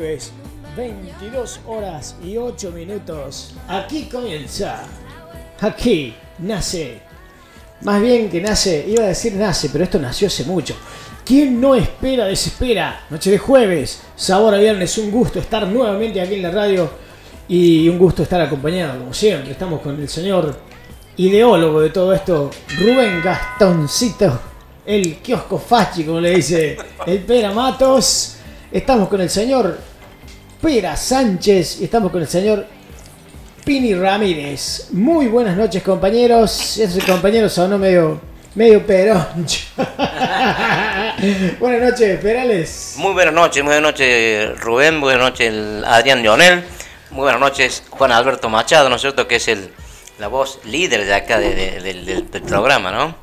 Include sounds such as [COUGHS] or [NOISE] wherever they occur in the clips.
jueves, 22 horas y 8 minutos. Aquí comienza. Aquí nace. Más bien que nace, iba a decir nace, pero esto nació hace mucho. ¿Quién no espera, desespera? Noche de jueves, sabor a viernes, un gusto estar nuevamente aquí en la radio y un gusto estar acompañado, como siempre. Estamos con el señor ideólogo de todo esto, Rubén Gastoncito, el kiosco fachi, como le dice el Pera Matos. Estamos con el señor Pera Sánchez y estamos con el señor Pini Ramírez. Muy buenas noches, compañeros. Ese compañero sonó medio, medio peroncho. [LAUGHS] buenas noches, Perales. Muy buenas noches, muy buenas noches Rubén, buenas noches Adrián Leonel, muy buenas noches Juan Alberto Machado, ¿no es cierto? Que es el, la voz líder de acá de- de- del, del- del programa, ¿no?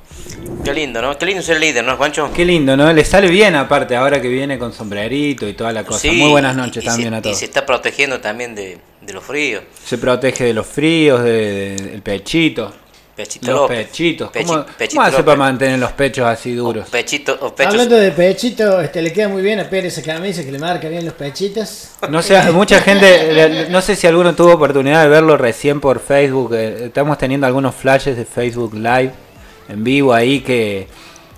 Qué lindo, ¿no? Qué lindo ser líder, ¿no, Juancho? Qué lindo, ¿no? Le sale bien aparte ahora que viene con sombrerito y toda la cosa. Sí, Muy buenas noches y- y también se, a todos. Y se está protegiendo también de, de los fríos. Se protege de los fríos, de- de- del pechito. Pechito Los López. pechitos. Pechi- ¿Cómo, Pechito cómo hace para mantener los pechos así duros? O pechito, o pechos. Hablando de pechito, este, le queda muy bien a Pérez esa camisa que le marca bien los pechitos. No sé, [LAUGHS] mucha gente, no sé si alguno tuvo oportunidad de verlo recién por Facebook. eh, Estamos teniendo algunos flashes de Facebook Live en vivo ahí que,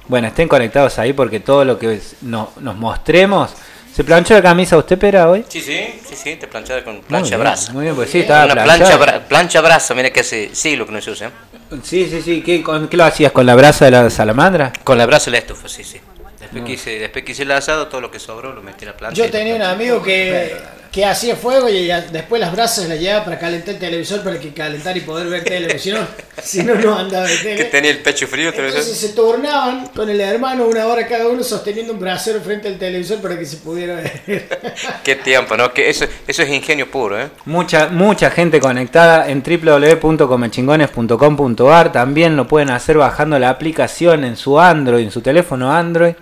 bueno, estén conectados ahí porque todo lo que es- no- nos mostremos. ¿Se planchó la camisa usted, Pera, hoy? Sí, sí, sí, sí, te planchada con Muy plancha bien, brasa. Muy bien, pues sí, estaba Una plancha, bra- plancha brasa, mira que hace siglo que no se usa. ¿eh? Sí, sí, sí. ¿Qué, con, qué lo hacías? ¿Con la brasa de la salamandra? Con la brasa y la estufa, sí, sí. Después, que hice, después que hice el asado, todo lo que sobró lo metí en la plancha. Yo tenía un amigo que, que hacía fuego y ya- después las brasas las llevaba para calentar el televisor para que calentar y poder ver tele, porque si no, [LAUGHS] si no, no andaba de Que tele. tenía el pecho frío, Entonces se turnaban con el hermano una hora cada uno sosteniendo un brasero frente al televisor para que se pudiera ver. [LAUGHS] Qué tiempo, ¿no? Que eso, eso es ingenio puro, ¿eh? Mucha, mucha gente conectada en www.comechingones.com.ar. También lo pueden hacer bajando la aplicación en su Android, en su teléfono Android,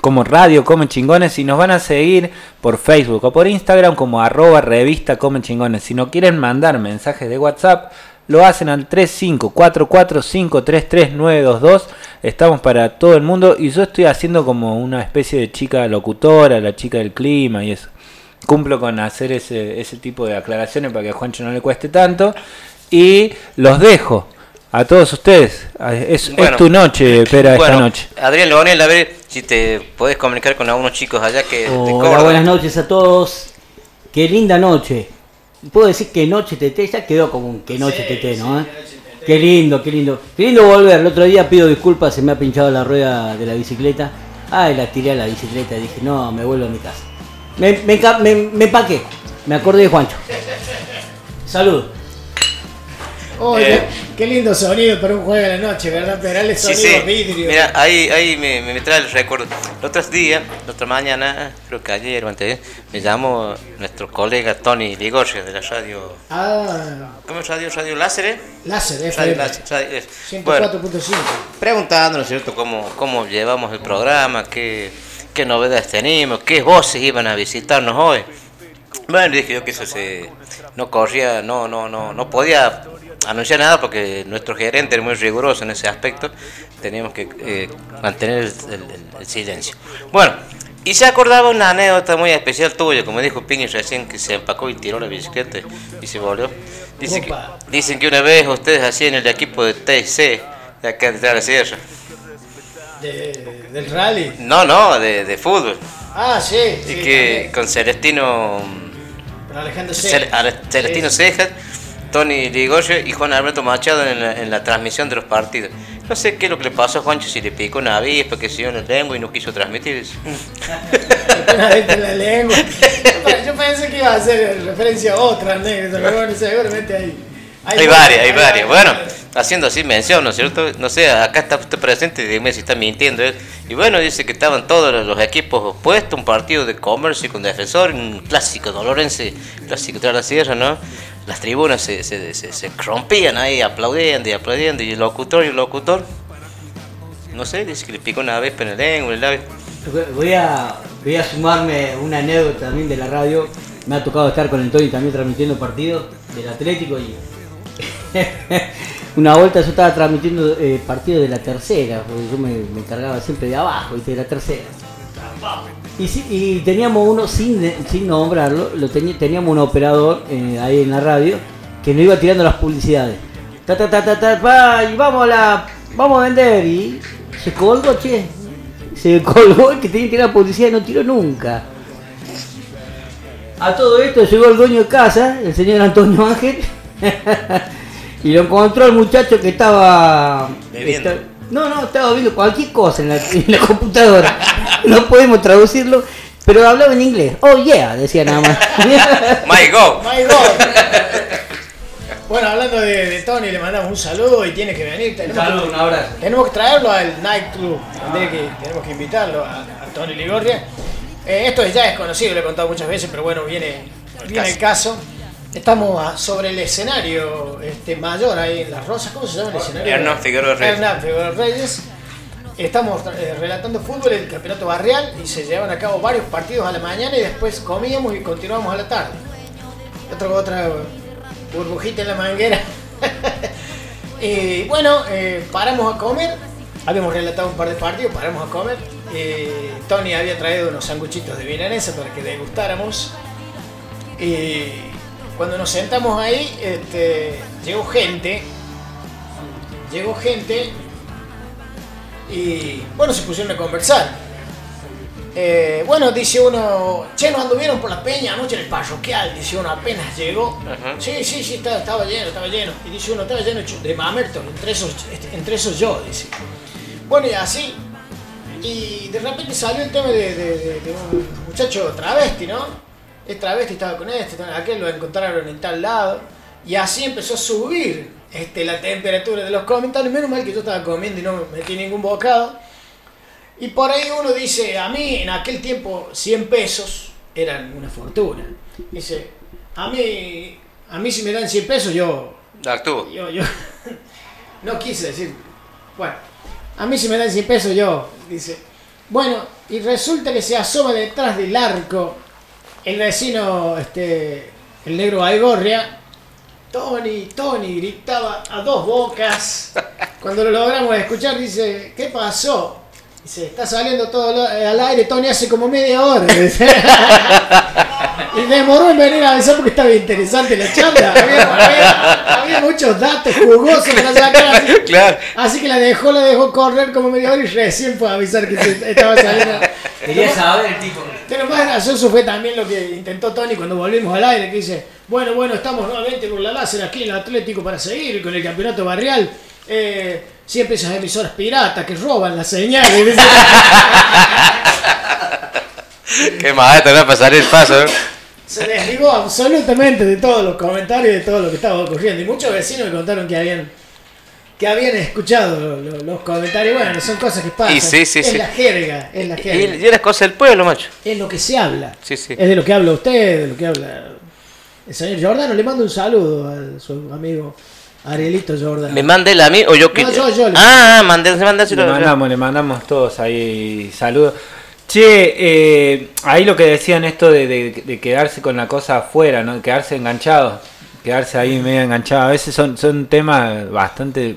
como Radio Come Chingones. Y nos van a seguir por Facebook o por Instagram como arroba revista Come Chingones. Si no quieren mandar mensajes de WhatsApp, lo hacen al 3544533922. Estamos para todo el mundo y yo estoy haciendo como una especie de chica locutora, la chica del clima y eso. Cumplo con hacer ese, ese tipo de aclaraciones para que a Juancho no le cueste tanto. Y los dejo a todos ustedes. Es, es tu noche, Pera, esta Bueno, noche. Adrián Leonel, a ver si te podés comunicar con algunos chicos allá que Hola, buenas noches a todos. Qué linda noche. Puedo decir que noche TT, ya quedó como un que noche TT, ¿no? eh? Qué lindo, qué lindo. Qué lindo volver. El otro día pido disculpas, se me ha pinchado la rueda de la bicicleta. Ay, la tiré a la bicicleta. Dije, no, me vuelvo a mi casa. Me, me, me, me empaqué. Me acordé de Juancho. Salud. Oye, Eh. qué lindo sonido para un juego de la noche, ¿verdad? Perales Sí, sonido sí. vidrio. Mira, ahí, ahí me, me trae el recuerdo. Los otros días, la otra mañana, creo que ayer o antes, me llamó nuestro colega Tony Ligorge de la radio. Ah, ¿Cómo es radio? Radio Láser, ¿eh? láser, Radio FM. Radio-. Bueno, 104.5. preguntando, ¿no es cierto?, cómo, cómo llevamos el programa, qué, qué novedades tenemos, qué voces iban a visitarnos hoy. Bueno, dije yo que eso se no corría, no, no, no, no podía anunciar nada porque nuestro gerente era muy riguroso en ese aspecto. Teníamos que eh, mantener el, el- el silencio. Bueno, y se acordaba una anécdota muy especial tuya, como dijo Piñi recién, que se empacó y tiró la bicicleta y se volvió. Dice que, dicen que una vez ustedes hacían el equipo de TC, de acá de la sierra. De- del rally. No, no, de, de fútbol. Ah, sí. Y sí, que también. con Celestino Alejandro Cel- Ceja. Ale- Celestino. Cejas, Tony Ligoye y Juan Alberto Machado en la, en la transmisión de los partidos. No sé qué es lo que le pasó a Juancho, si le picó una avispa, que se dio en el lengua y no quiso transmitir eso. Una vez en la lengua. Yo pe- Yo pensé que iba a hacer referencia a otra anécdota, pero bueno, seguramente hay. Hay varias, hay varias. Bueno, haciendo así mención, ¿no es cierto? No sé, acá está usted presente, dime si está mintiendo él. Y bueno, dice que estaban todos los- los equipos opuestos, un partido de comercio con defensor, un clásico dolorense, clásico de la sierra, ¿no? Las tribunas se, se, se, se rompían ahí, aplaudiendo y aplaudiendo, y el locutor y el locutor, no sé, dice que le picó una vez en el lengua, en el labio. Voy a, voy a sumarme una anécdota también de la radio. Me ha tocado estar con el Tony también transmitiendo partidos del Atlético y [LAUGHS] una vuelta yo estaba transmitiendo eh, partidos de la tercera, porque yo me, me encargaba siempre de abajo, ¿viste? de la tercera. Y, sí- y teníamos uno, sin, de- sin nombrarlo, lo teníamos un operador eh, ahí en la radio que nos iba tirando las publicidades. Ta, ta, ta, ta, ta, pa, y vamos a, la, vamos a vender. Y se colgó, che. Se [LAUGHS] colgó el que tenía que tirar publicidad y no tiró nunca. A todo esto llegó el dueño de casa, el señor Antonio Ángel, [LAUGHS] y lo encontró el muchacho que estaba... Bebiendo. no, no, estaba viendo cualquier cosa en la, en la computadora. [LAUGHS] [LAUGHS] No podemos traducirlo, pero hablaba en inglés. Oh yeah, decía nada más. [LAUGHS] My God. My God. Bueno, hablando de, de Tony, le mandamos un saludo y tiene que venir. Tenemos, Saludo, que, un abrazo. tenemos que traerlo al Night Club. Que, tenemos que invitarlo a, a Tony Ligorria. Eh, esto ya es conocido, lo he contado muchas veces, pero bueno, viene, viene el caso. Estamos a- sobre el escenario este, mayor ahí en Las Rosas. ¿Cómo se llama el escenario? Hernán Figueroa Reyes. Hernán Figueroa Reyes. Estamos eh, relatando fútbol en el campeonato barrial y se llevan a cabo varios partidos a la mañana y después comíamos y continuamos a la tarde. Otro, otra burbujita en la manguera. y [LAUGHS] bueno, eh, paramos a comer. Habíamos relatado un par de partidos, paramos a comer. Eh, Tony había traído unos sanguchitos de milanesa para que degustáramos. Cuando nos sentamos ahí, este, llegó gente. Llegó gente. Y bueno, se pusieron a conversar. Eh, bueno, dice uno, che, nos anduvieron por la peña anoche en el parroquial, dice uno, apenas llegó. Ajá. Sí, sí, sí, estaba, estaba lleno, estaba lleno. Y dice uno, estaba lleno de mamertos, entre esos, entre esos yo, dice. Bueno, y así. Y de repente salió el tema de, de- de- de un muchacho travesti, ¿no? Es travesti, estaba con este, aquel lo encontraron en tal lado. Y así empezó a subir este, la temperatura de los comentarios. Menos mal que yo estaba comiendo y no me metí ningún bocado. Y por ahí uno dice, a mí en aquel tiempo 100 pesos eran una fortuna. Dice, a mí, a mí si me dan 100 pesos yo, Actúo. yo, yo, [LAUGHS] no quise decir, bueno, a mí si me dan 100 pesos yo, dice, bueno, y resulta que se asoma detrás del arco el vecino, este, el negro Baigorria, Tony, Tony, gritaba a dos bocas. Cuando lo logramos escuchar, dice, ¿qué pasó? Dice, está saliendo todo lo- eh, al aire, Tony hace como media hora. [LAUGHS] y demoró en venir a avisar porque estaba interesante la charla. Había, había- había muchos datos jugosos para sacar. Así, Claro. así que la dejó, la dejó correr como media hora y recién fue a avisar que se- estaba saliendo. Quería saber el tipo. Pero más gracioso fue también lo que intentó Tony cuando volvimos al aire, que dice, bueno, bueno, estamos nuevamente con la láser aquí en el Atlético para seguir con el campeonato barrial. Eh, siempre esas emisoras piratas que roban las señales. [LAUGHS] Qué maestro, no pasar el paso. ¿eh? Se desligó absolutamente de todos los comentarios y de todo lo que estaba ocurriendo. Y muchos vecinos me contaron que habían que habían escuchado lo- lo- los comentarios. Bueno, son cosas que pasan. Y sí, sí, es sí. la jerga, es la Y, jerga. y las cosas del pueblo, macho. Es lo que se habla. Sí, sí. Es de lo que habla usted, de lo que habla el señor Giordano. Le mando un saludo a su amigo Arielito Giordano. ¿Me manda él a mí o yo que.? No, yo, yo le- Ah, ah, mandé, Le mandamos, le mandamos todos ahí saludos. Che, eh, ahí lo que decían esto de, de- de quedarse con la cosa afuera, ¿no? Quedarse enganchado, quedarse ahí medio enganchado. A veces son, son temas bastante...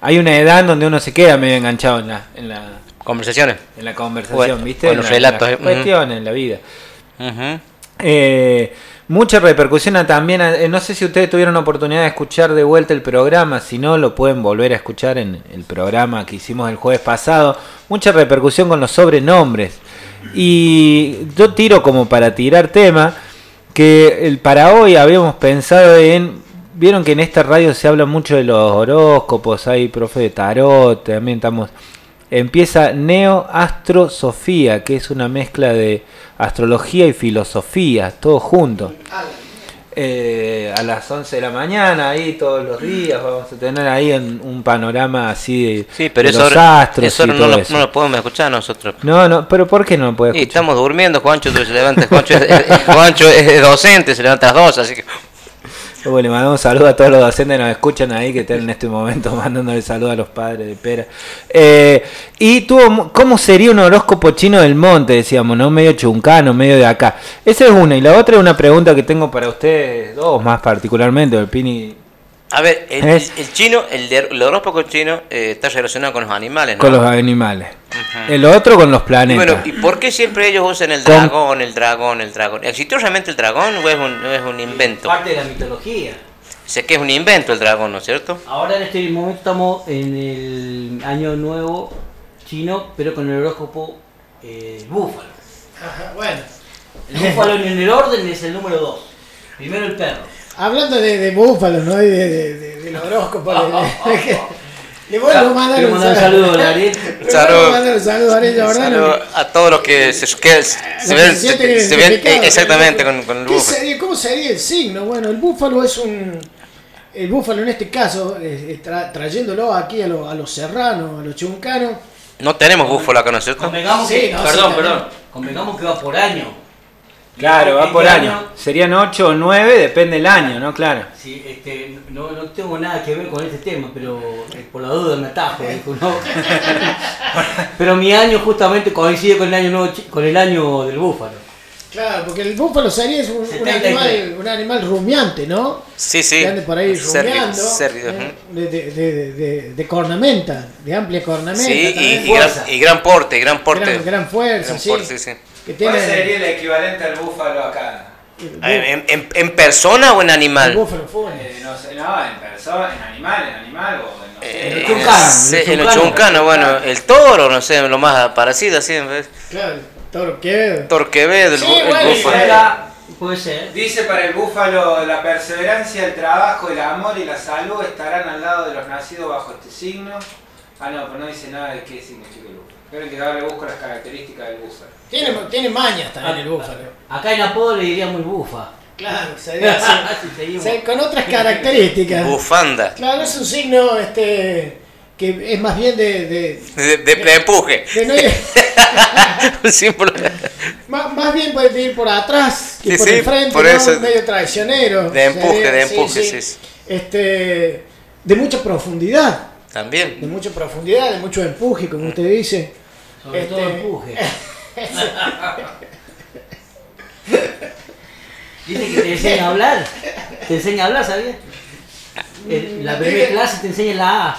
Hay una edad en donde uno se queda medio enganchado en la, en la, Conversaciones. en la conversación, ¿viste? o En los la- en relatos, las eh, cuestiones, en la vida. Ujú. Eh, mucha repercusión también. eh, no sé si ustedes tuvieron oportunidad de escuchar de vuelta el programa. Si no, lo pueden volver a escuchar en el programa que hicimos el jueves pasado. Mucha repercusión con los sobrenombres. Y yo tiro como para tirar tema. Que el, para hoy habíamos pensado en. Vieron que en esta radio se habla mucho de los horóscopos. Hay profe de tarot. También estamos empieza Neo Astrosofía, que es una mezcla de astrología y filosofía, todo junto. Eh, a las 11 de la mañana, ahí todos los días, vamos a tener ahí un, un panorama así de, Sí, pero de eso, los astros eso y no, todo lo, eso. no lo podemos escuchar nosotros. No, no, pero ¿por qué no lo Y escuchar? estamos durmiendo, Juancho tú se levanta, Juancho es, es- [LAUGHS] Juancho es docente, se levanta a las dos, así que Bueno, le mandamos un saludo a todos los docentes que nos escuchan ahí, que están en este momento [LAUGHS] mandándole saludo a los padres de Pera. Eh, y tuvo, ¿cómo sería un horóscopo chino del monte? Decíamos, ¿no? Medio chuncano, medio de acá. Esa es una. Y la otra es una pregunta que tengo para ustedes dos más particularmente, el Pini, A ver, el, Es- el chino, el, el horóscopo chino eh, está relacionado con los animales, ¿no? con los animales. El otro con los Y planetas. bueno, ¿y por qué siempre ellos usan el Con- dragón, el dragón, el dragón? ¿Existió realmente el dragón o es un, es un invento? Parte de la mitología. Sé que es un invento el dragón, ¿no es cierto? Ahora en este momento estamos en el año nuevo chino, pero con el horóscopo eh, búfalo. Ajá, bueno, El búfalo en el orden es el número 2. Primero el perro. hablando de, de búfalos, ¿no? Y de, de, de- del horóscopo. Le- vuelvo a mandar un saludo. Le Saludo. a saludo. Saludo todos los que se, que se Los ven, se se- eh, exactamente con, con el ¿Qué búfalo. sería- ¿Cómo sería el signo? Bueno, el búfalo es un. El búfalo en este caso, tra- trayéndolo aquí a, lo- a los serranos, a los chuncanos. No tenemos búfalo acá, ¿no es cierto? Convengamos Sí, que, no, perdón, sí, perdón. Convengamos que va por año. Claro, va ¿En por qué año. Serían 8 o 9, depende del año, ¿no? Claro. Sí, este, no, no tengo nada que ver con este tema, pero eh, por la duda me atajo. dijo, ¿no? [LAUGHS] pero mi año justamente coincide con el año nuevo con el año del búfalo. Claro, porque el búfalo sería es un, un 73. animal, un animal rumiante, ¿no? Sí, sí. Que ande por ahí Serio, rumiando. serio, ¿eh? ujú. de, de, de, de- de cornamenta, de amplia cornamenta. Sí, y, y gran, y gran porte, gran porte. gran, gran fuerza, Gran sí. porte, sí. Que tiene el equivalente al búfalo acá? el, ¿En, en, en persona o en el animal? búfalo fúnebre. Eh, no sé, no, en persona, en animal, en animal o en no Eh, En los chuncanos, sí, en los en los chuncanos. chuncanos, bueno, el toro, no sé, lo más parecido así. Claro, que Torquevedo, el, Sí, el bueno, búfalo. Puede ser. Dice para el búfalo, la perseverancia, el trabajo, el amor y la salud estarán al lado de los nacidos bajo este signo. Ah, no, pero no dice nada de qué significa el búfalo. Esperen que ahora le busco las características del búfalo. Tiene, tiene mañas Ah, también el búfalo. Acá en apodo le diríamos el bufa. Claro, [LAUGHS] sería con otras características. Bufanda. Claro, es un signo este que es más bien de, de, De, de- de empuje. de no más, [LAUGHS] más bien puede ir por atrás que Sí, por sí, el frente, por ¿no? eso. medio traicionero. De empuje, de empuje, sí, sí. Este, de mucha profundidad, de También. mucha profundidad, de mucho empuje, como usted dice. Sobre Este- todo empuje. [LAUGHS] Dice que te enseña a hablar. Te enseña a hablar, ¿sabías? En la primera clase te enseña la A.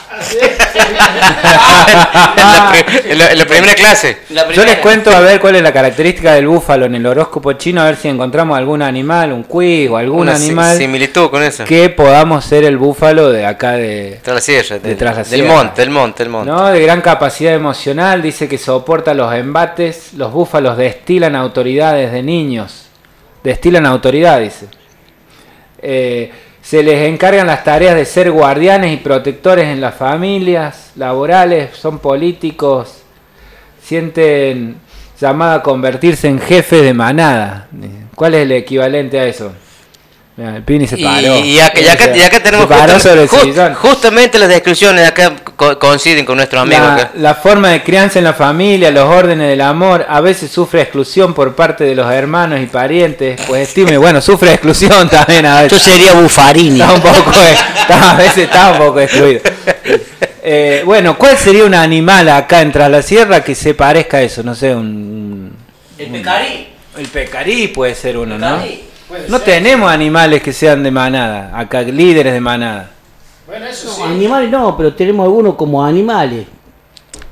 En, [LAUGHS] la, en la- primera clase. Yo les cuento a ver cuál es la característica del búfalo en el horóscopo chino, a ver si encontramos algún animal, un cuy o algún Una animal similitud con eso. que podamos ser el búfalo de acá de, Tras la sierra. de- Detrás la del sierra. monte, del monte, del monte. ¿no? de gran capacidad emocional, dice que soporta los embates, los búfalos destilan autoridad desde niños, destilan autoridad, dice. Eh, se les encargan las tareas de ser guardianes y protectores en las familias, laborales, son políticos, sienten llamada a convertirse en jefes de manada. ¿Cuál es el equivalente a eso? Mira, el Pini se paró. y acá, y acá- y acá tenemos justa- justamente las descripciones acá co- coinciden con nuestros amigos. La, acá. la forma de crianza en la familia, los órdenes del amor, a veces sufre exclusión por parte de los hermanos y parientes, pues estime, bueno, sufre exclusión [LAUGHS] también a Yo veces. sería Bufarini. Está un poco, está- a veces está un poco excluido. Eh, bueno, ¿cuál sería un animal acá en Tras la Sierra que se parezca a eso? No sé, un... El pecarí. El pecarí puede ser uno, ¿no? Pecarí. Puede No ser. tenemos animales que sean de manada, acá líderes de manada. Bueno, eso No, sí. animales no, pero tenemos algunos como animales.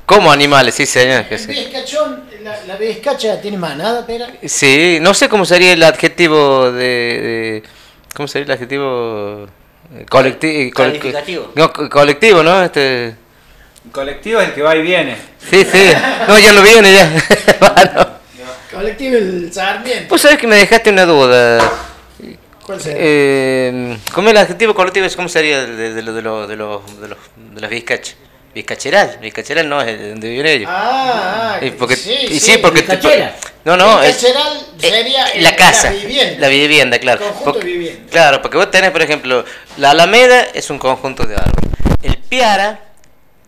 Como animales, sí, señor. que El sí. vizcachón, la, la vizcacha tiene manada, pera. Sí, no sé cómo sería el adjetivo de. de- ¿Cómo sería el adjetivo? Colectivo. Calificativo. no, co- colectivo, ¿no? Este, colectivo es el que va y viene. sí, sí. No, ya lo viene ya. [LAUGHS] Bueno. Colectivo el Sarmiento. Vos sabés que me dejaste una duda. ¿Cuál será? Eh, ¿Cómo el adjetivo colectivo es? ¿Cómo sería el de, de, lo- de, lo- de, los- de, los- de las vizcachas? Vizcacheral. Vizcacheral no es el de donde viven ellos. ah, ah, Y porque, sí, y sí, porque te- Vizcachera. no, no, Vizcacheral eh, sería el- la casa, la vivienda. la vivienda, claro. Conjunto Porque- de vivienda. Claro, porque vos tenés, por ejemplo, la Alameda es un conjunto de árboles, el Piara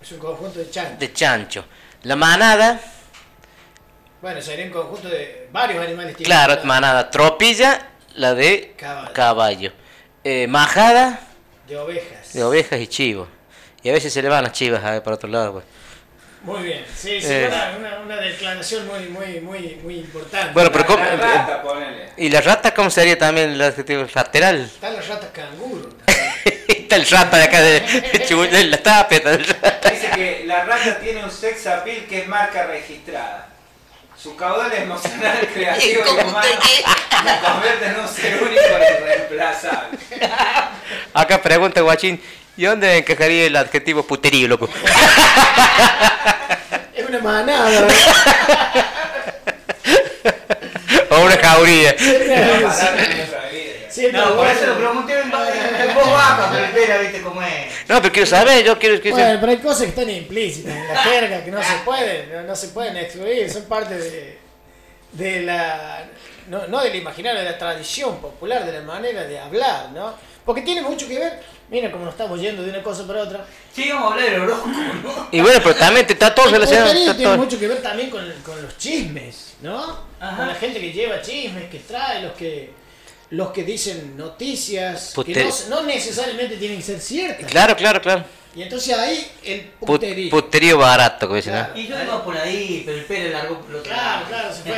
Es un conjunto de chanchos. de chancho, la Manada, Bueno, sería un conjunto de varios animales. claro. Manada, Tropilla, la de Caballo. caballo, Eh, Majada De ovejas. de ovejas y chivos. Y a veces se le van las chivas a ver, para otro lado, pues. Muy bien. Sí, sí, Eh. una, una, una declaración muy, muy, muy, muy importante. Bueno, pero ¿cómo- rata, ponele. ¿Y la rata cómo sería también el adjetivo lateral? [LAUGHS] Están las ratas canguro. está el rata de acá de, de, de la tapia. está rata. Dice que la rata tiene un sex appeal que es marca registrada. Su caudal emocional, [LAUGHS] creativo y humano la convierte en un ser único e irreemplazable. [LAUGHS] Acá pregunta Guachín, ¿y dónde encajaría el adjetivo puterío, loco? [LAUGHS] Es una manada. o una jauría. Sí, No, por eso lo pregunté en, en voz baja, pero espera, viste cómo es. No, pero quiero saber, yo quiero... quiero Bueno, pero hay cosas que están implícitas en la [LAUGHS] jerga que no se pueden, no, no se pueden excluir, son parte de, de la, no, no del imaginario, de la tradición popular, de la manera de hablar, ¿no? Porque tiene mucho que ver, mira cómo nos estamos yendo de una cosa para otra. Sí, vamos a hablar del horóscopo, ¿no? Y bueno, pero también te está todo El relacionado. tiene todo- mucho que ver también con, con los chismes, ¿no? Ajá. Con la gente que lleva chismes, que trae, los que los que dicen noticias que no, no necesariamente tienen que ser ciertas. Claro, claro, claro. Y entonces ahí el Put- puterío. puterío barato, como dicen, ¿no? Claro. Y yo iba por ahí, pero el pelo largo por el otro Claro, lado. claro, se fue,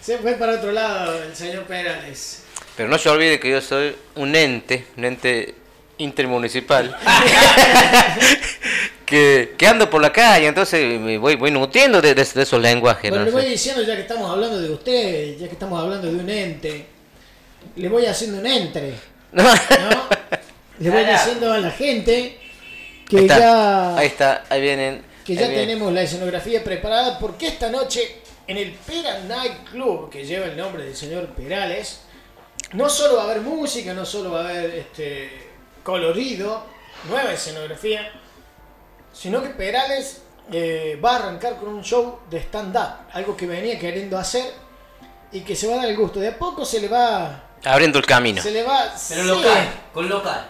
se fue para otro lado el señor Perales. Pero no se olvide que yo soy un ente, un ente intermunicipal, [LAUGHS] que, que ando por la calle, entonces me voy, voy nutriendo de, de- de esos lenguajes. Bueno, ¿no? le voy diciendo, ya que estamos hablando de usted, ya que estamos hablando de un ente, le voy haciendo un entre, [LAUGHS] No. ¿no? Le voy diciendo a la gente que Ahí está, ya, ahí está, ahí vienen. que ahí ya vienen. tenemos la escenografía preparada porque esta noche en el Pera Night Club, que lleva el nombre del señor Perales, no solo va a haber música, no solo va a haber este colorido, nueva escenografía, sino que Perales eh, va a arrancar con un show de stand-up, algo que venía queriendo hacer y que se va a dar el gusto. De a poco se le va, Abriendo el camino. se le va, Pero sí, local, con local.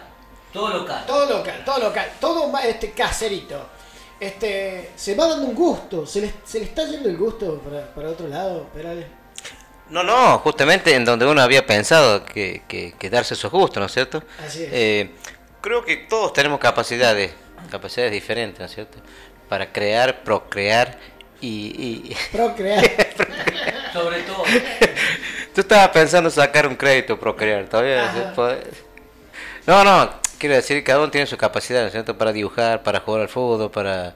Todo local. todo local, todo local, todo este caserito. Este, se va dando un gusto, se le, se le está yendo el gusto para, para otro lado, Perales. No, no, justamente en donde uno había pensado que, que, que darse esos gustos, ¿no es cierto? Así es. Eh, creo que todos tenemos capacidades, capacidades diferentes, ¿no es cierto? Para crear, procrear y... y... Procrear. [LAUGHS] Sobre todo. Tú estabas pensando sacar un crédito, procrear, todavía No, no, quiero decir, cada uno tiene su capacidad, ¿no es cierto? Para dibujar, para jugar al fútbol, para,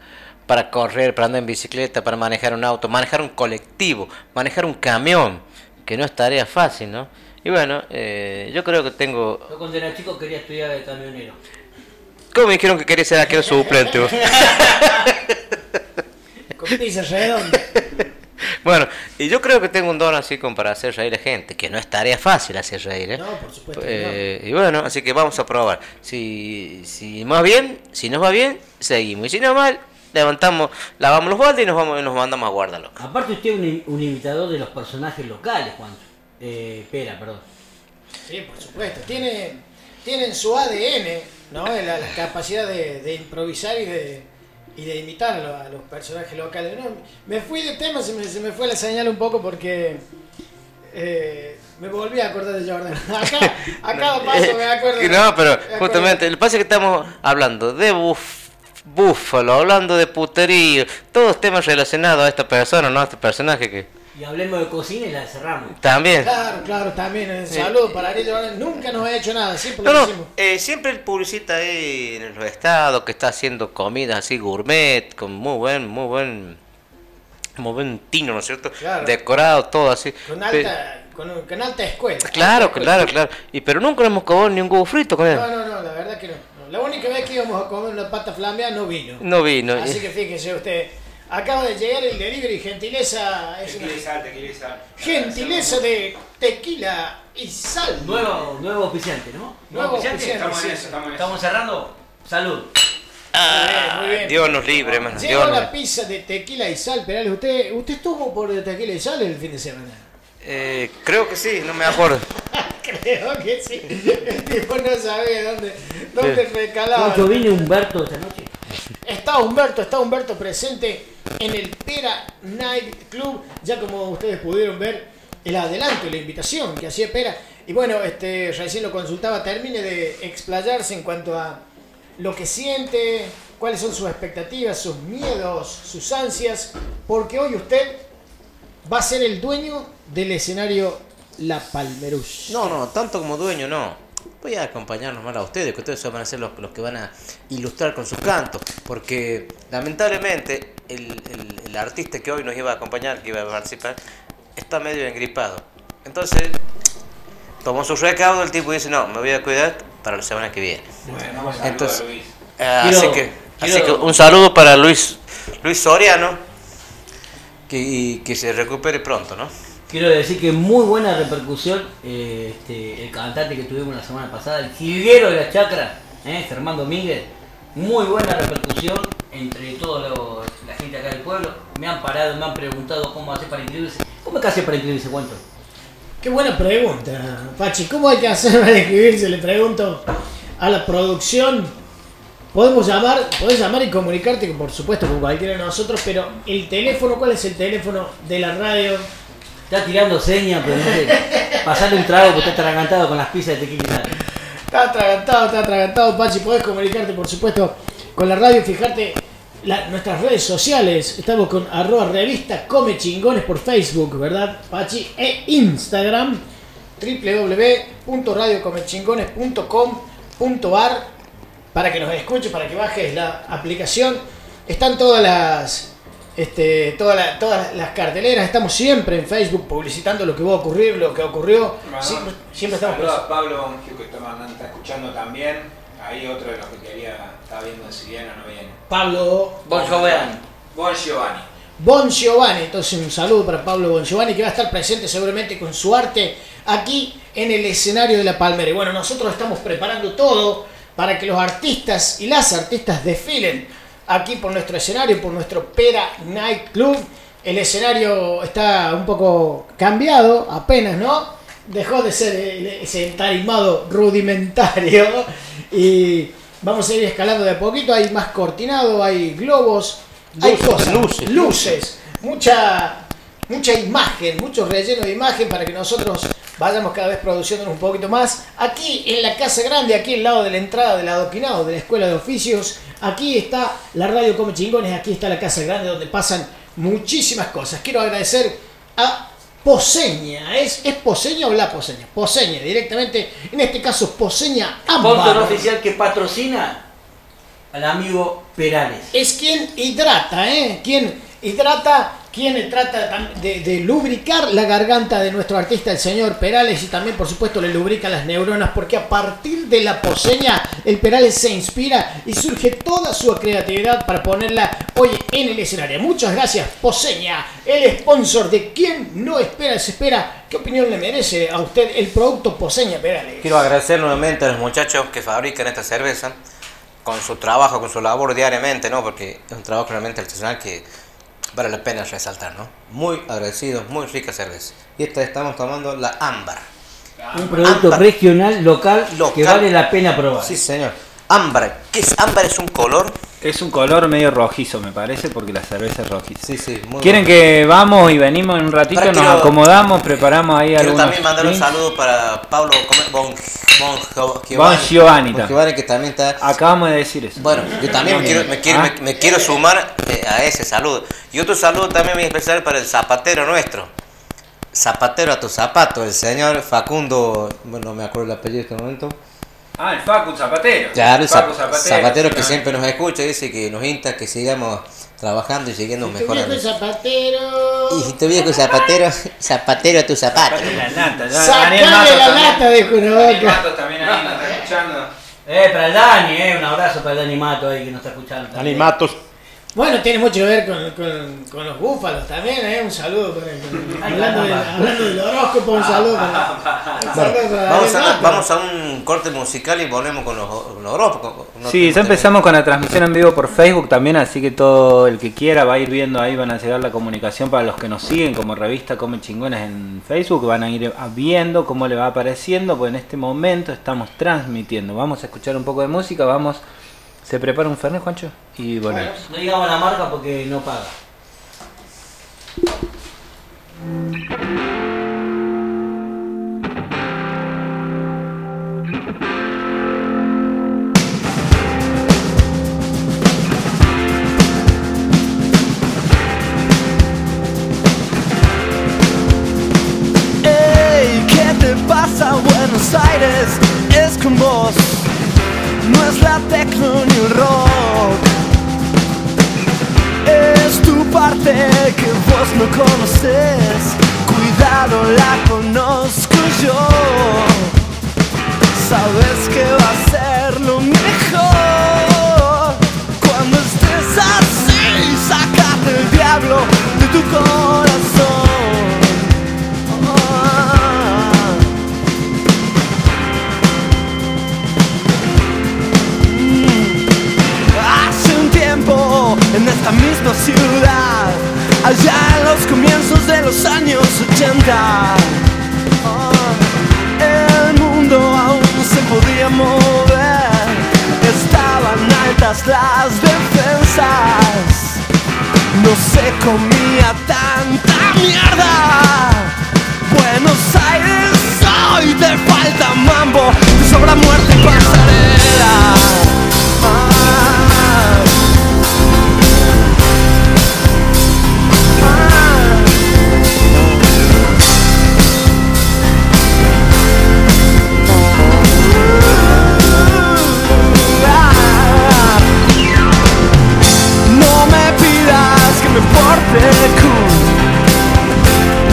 para correr, para andar en bicicleta, para manejar un auto, manejar un colectivo, manejar un camión, que no es tarea fácil, ¿no? Y bueno, eh, yo creo que tengo... Yo cuando era chico quería estudiar de camionero. ¿Cómo me dijeron que quería ser aquel suplente? vos? [LAUGHS] Con pizza redonda. [LAUGHS] [LAUGHS] bueno, y yo creo que tengo un don así como para hacer reír a gente, que no es tarea fácil hacer reír, ¿eh? No, por supuesto que Eh, Y bueno, así que vamos a probar. Si, si más bien, si nos va bien, seguimos. Y si no mal, levantamos, lavamos los baldes y nos vamos y nos mandamos a guardarlo. Aparte usted es un, un imitador de los personajes locales, Juan. Eh, Pera, perdón. Sí, por supuesto. Tiene, tienen su ADN, ¿no? La, la capacidad de, de improvisar y de, y de imitar a, lo- a los personajes locales. No, me fui de tema, se me, se me fue la señal un poco porque eh, me volví a acordar de Jordan. [LAUGHS] Acá, a cada paso me acuerdo. Que no, pero justamente, el pasa es que estamos hablando de buf, búfalo, hablando de puterío, todos temas relacionados a esta persona, ¿no? A este personaje que Y hablemos de cocina y la cerramos. también. Claro, claro, también. eh, Saludos para Jordan. Nunca nos ha hecho nada, siempre No, lo no, eh, siempre el publicita ahí en los estados que está haciendo comidas así gourmet, con muy buen, muy buen, muy buen tino, ¿no es cierto? Claro. Decorado, todo así. Con alta, con, con alta escuela. Claro, Alta escuela. claro, claro. Y pero nunca le hemos cobrado ni un huevo frito con él. No, no, no, la verdad que no. La única vez que íbamos a comer una pata flambeada no vino. No vino. Así que fíjese usted, acaba de llegar el delivery, gentileza, es una gentileza de tequila y sal. Nuevo, nuevo oficiante, ¿no? Nuevo oficiante. Estamos cerrando. Salud. Ah, Muy bien, muy bien. Dios nos libre, hermano. Llegó Dios la nos- pizza de tequila y sal, Perales. ¿Usted, usted estuvo por tequila y sal el fin de semana? Eh, creo que sí, no me acuerdo. [LAUGHS] Creo que sí. El tipo no sabía dónde, dónde recalaba. Juancho, ¿viene Humberto esta noche? Está Humberto, está Humberto presente en el Pera Night Club, ya como ustedes pudieron ver el adelanto, la invitación que hacía Pera. Y bueno, este, recién lo consultaba, termine de explayarse en cuanto a lo que siente, cuáles son sus expectativas, sus miedos, sus ansias, porque hoy usted va a ser el dueño del escenario La Palmerus. No, no, tanto como dueño no. voy a acompañarnos más a ustedes, que ustedes van a ser los, los que van a ilustrar con sus cantos, porque lamentablemente el, el- el artista que hoy nos iba a acompañar, que iba a participar, está medio engripado. Entonces, tomó su recaudo el tipo y dice, no, me voy a cuidar para la semana que viene. Entonces, eh, Quiero- así que, así que quiero- un saludo para Luis, Luis Soriano, que, y que se recupere pronto, ¿no? Quiero decir que muy buena repercusión eh, este, el cantante que tuvimos la semana pasada, el jilguero de la chacra, eh, Germán Domínguez. Muy buena repercusión entre toda la gente acá del pueblo. Me han parado, me han preguntado cómo hacer para inscribirse. ¿Cómo es que hace para inscribirse, cuánto? Qué buena pregunta, Pachi. ¿Cómo hay que hacer para inscribirse? Le pregunto a la producción. Podemos llamar, podés llamar y comunicarte, por supuesto, con cualquiera de nosotros, pero el teléfono, ¿cuál es el teléfono de la radio? Está tirando señas, pero no sé. Un trago porque está atragantado con las pizzas de tequila. Está atragantado, está atragantado, Pachi. Podés comunicarte, por supuesto, con la radio. Fijarte la- nuestras redes sociales. Estamos con arroba revista Come Chingones por Facebook, ¿verdad, Pachi? E Instagram, www.radiocomechingones.com.ar para que nos escuches, para que bajes la aplicación. Están todas las este, toda la- todas las carteleras, estamos siempre en Facebook publicitando lo que va a ocurrir, lo que ocurrió. Siempre, siempre estamos Saludos a Pablo que está escuchando también. Ahí otro de los que quería, estaba viendo si viene o no viene. Pablo Bon Joviani. Bon Giovanni. Bon Giovanni, entonces un saludo para Pablo Bon Giovanni que va a estar presente seguramente con su arte aquí en el escenario de la Palmera. Y bueno, nosotros estamos preparando todo para que los artistas y las artistas desfilen aquí por nuestro escenario, por nuestro Pera Night Club. El escenario está un poco cambiado, apenas, ¿no? Dejó de ser el- ese entarimado rudimentario y vamos a ir escalando de a poquito. Hay más cortinado, hay globos, hay Luces, cosas, luces, luces, mucha, mucha imagen, mucho relleno de imagen para que nosotros vayamos cada vez produciéndonos un poquito más. Aquí en la Casa Grande, aquí al lado de la entrada del adoquinado de la Escuela de Oficios, aquí está la Radio Come Chingones, aquí está la Casa Grande donde pasan muchísimas cosas. Quiero agradecer a Poseña, ¿es, es Poseña o la Poseña? Poseña, directamente, en este caso Poseña Ámbar. oficial que patrocina al amigo Perales. es quien hidrata, ¿eh? Quien hidrata, quien trata de lubricar la garganta de nuestro artista, el señor Perales, y también, por supuesto, le lubrica las neuronas, porque a partir de la poseña, el Perales se inspira y surge toda su creatividad para ponerla hoy en el escenario. Muchas gracias, Poseña, el sponsor de quien no espera, se espera. ¿Qué opinión le merece a usted el producto Poseña Perales? Quiero agradecer nuevamente a los muchachos que fabrican esta cerveza con su trabajo, con su labor diariamente, ¿no? Porque es un trabajo realmente artesanal que vale la pena resaltar, ¿no? Muy agradecidos, muy rica cerveza. Y esta estamos tomando la ámbar. Un producto Ámbar. regional, local, que Local. vale la pena probar. Sí, señor. Ámbar. ¿Qué es ámbar? Es un color. Es un color medio rojizo, me parece, porque la cerveza es rojiza. Sí, sí, muy ¿Quieren bueno. que vamos y venimos en un ratito? Nos quiero- acomodamos, preparamos ahí Quiero algunos. también mandar un saludo para Pablo Bon, Bon Gio- Bon Giovanni. Giovanni, que también está Acabamos de decir eso. Bueno, yo también me quiero, me quiero, Ah. me, me quiero sumar eh, a ese saludo. Y otro saludo también muy especial para el zapatero nuestro. Zapatero a tu zapato, el señor Facundo, bueno, no me acuerdo el apellido en este momento. Ah, el Facu Zapatero. Claro, el Facu zap- zapatero, que siempre nos escucha, dice que nos insta que sigamos trabajando y siguiendo Tu viejo mejorando. es zapatero. Y si tu viejo zapatero, zapatero a tu zapato. La lata, ya- Sacale Daniel Matos la también. lata también ahí nos está [LAUGHS] escuchando. Eh, para el Dani, eh, un abrazo para el Dani Mato ahí que nos está escuchando. también. Matos. Bueno, tiene mucho que ver con, con, con los búfalos también, ¿eh? Un saludo con el, con- hablando, del, hablando del horóscopo, un saludo para, para Vamos a, Mato. vamos a un corte musical y volvemos con los, los horóscopos. No Sí, ya empezamos con la transmisión en vivo por Facebook también, así que todo el que quiera va a ir viendo ahí, van a llegar la comunicación para los que nos siguen como revista Come Chingones en Facebook, van a ir viendo cómo le va apareciendo, pues en este momento estamos transmitiendo. Vamos a escuchar un poco de música, vamos, se prepara un Fernet, Juancho, y volvemos. No digamos la marca porque no paga. Ey, ¿qué te pasa? Buenos Buenos Aires es con vos, no es la tecno ni el rock. Es tu parte que vos no conoces, cuidado la conozco yo. Sabes que va a ser lo mejor cuando estés así, sacate el diablo de tu corazón. Esta misma ciudad, allá en los comienzos de los años 80, ah, el mundo aún se podía mover, estaban altas las defensas, no se comía tanta mierda. Buenos Aires, hoy te falta mambo, te sobra muerte y pasarela.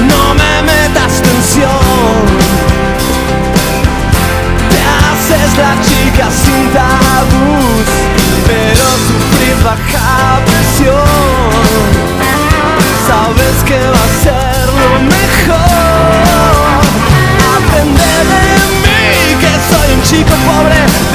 No me metas tensión. Te haces la chica sin tabús Pero sufrir baja presión. Sabes que va a ser lo mejor. Aprende de mí que soy un chico pobre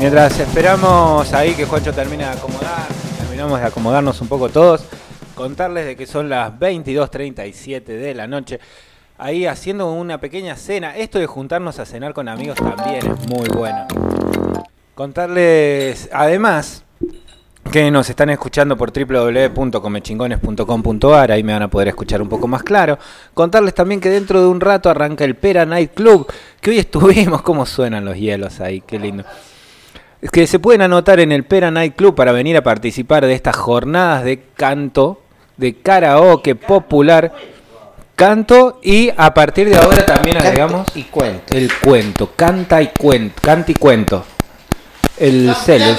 mientras, esperamos ahí que Juancho termine de acomodar, terminamos de acomodarnos un poco todos, contarles de que son las 22.37 de la noche, ahí haciendo una pequeña cena. Esto de juntarnos a cenar con amigos también es muy bueno. Contarles, además, que nos están escuchando por www.comechingones.com.ar, ahí me van a poder escuchar un poco más claro. Contarles también que dentro de un rato arranca el Pera Night Club, que hoy estuvimos, [LAUGHS] cómo suenan los hielos ahí, qué lindo. Es que se pueden anotar en el Pera Night Club para venir a participar de estas jornadas de canto, de karaoke popular canto y a partir de ahora también Canto agregamos y cuento. el cuento, canta y cuento, canta y cuento. El celo, el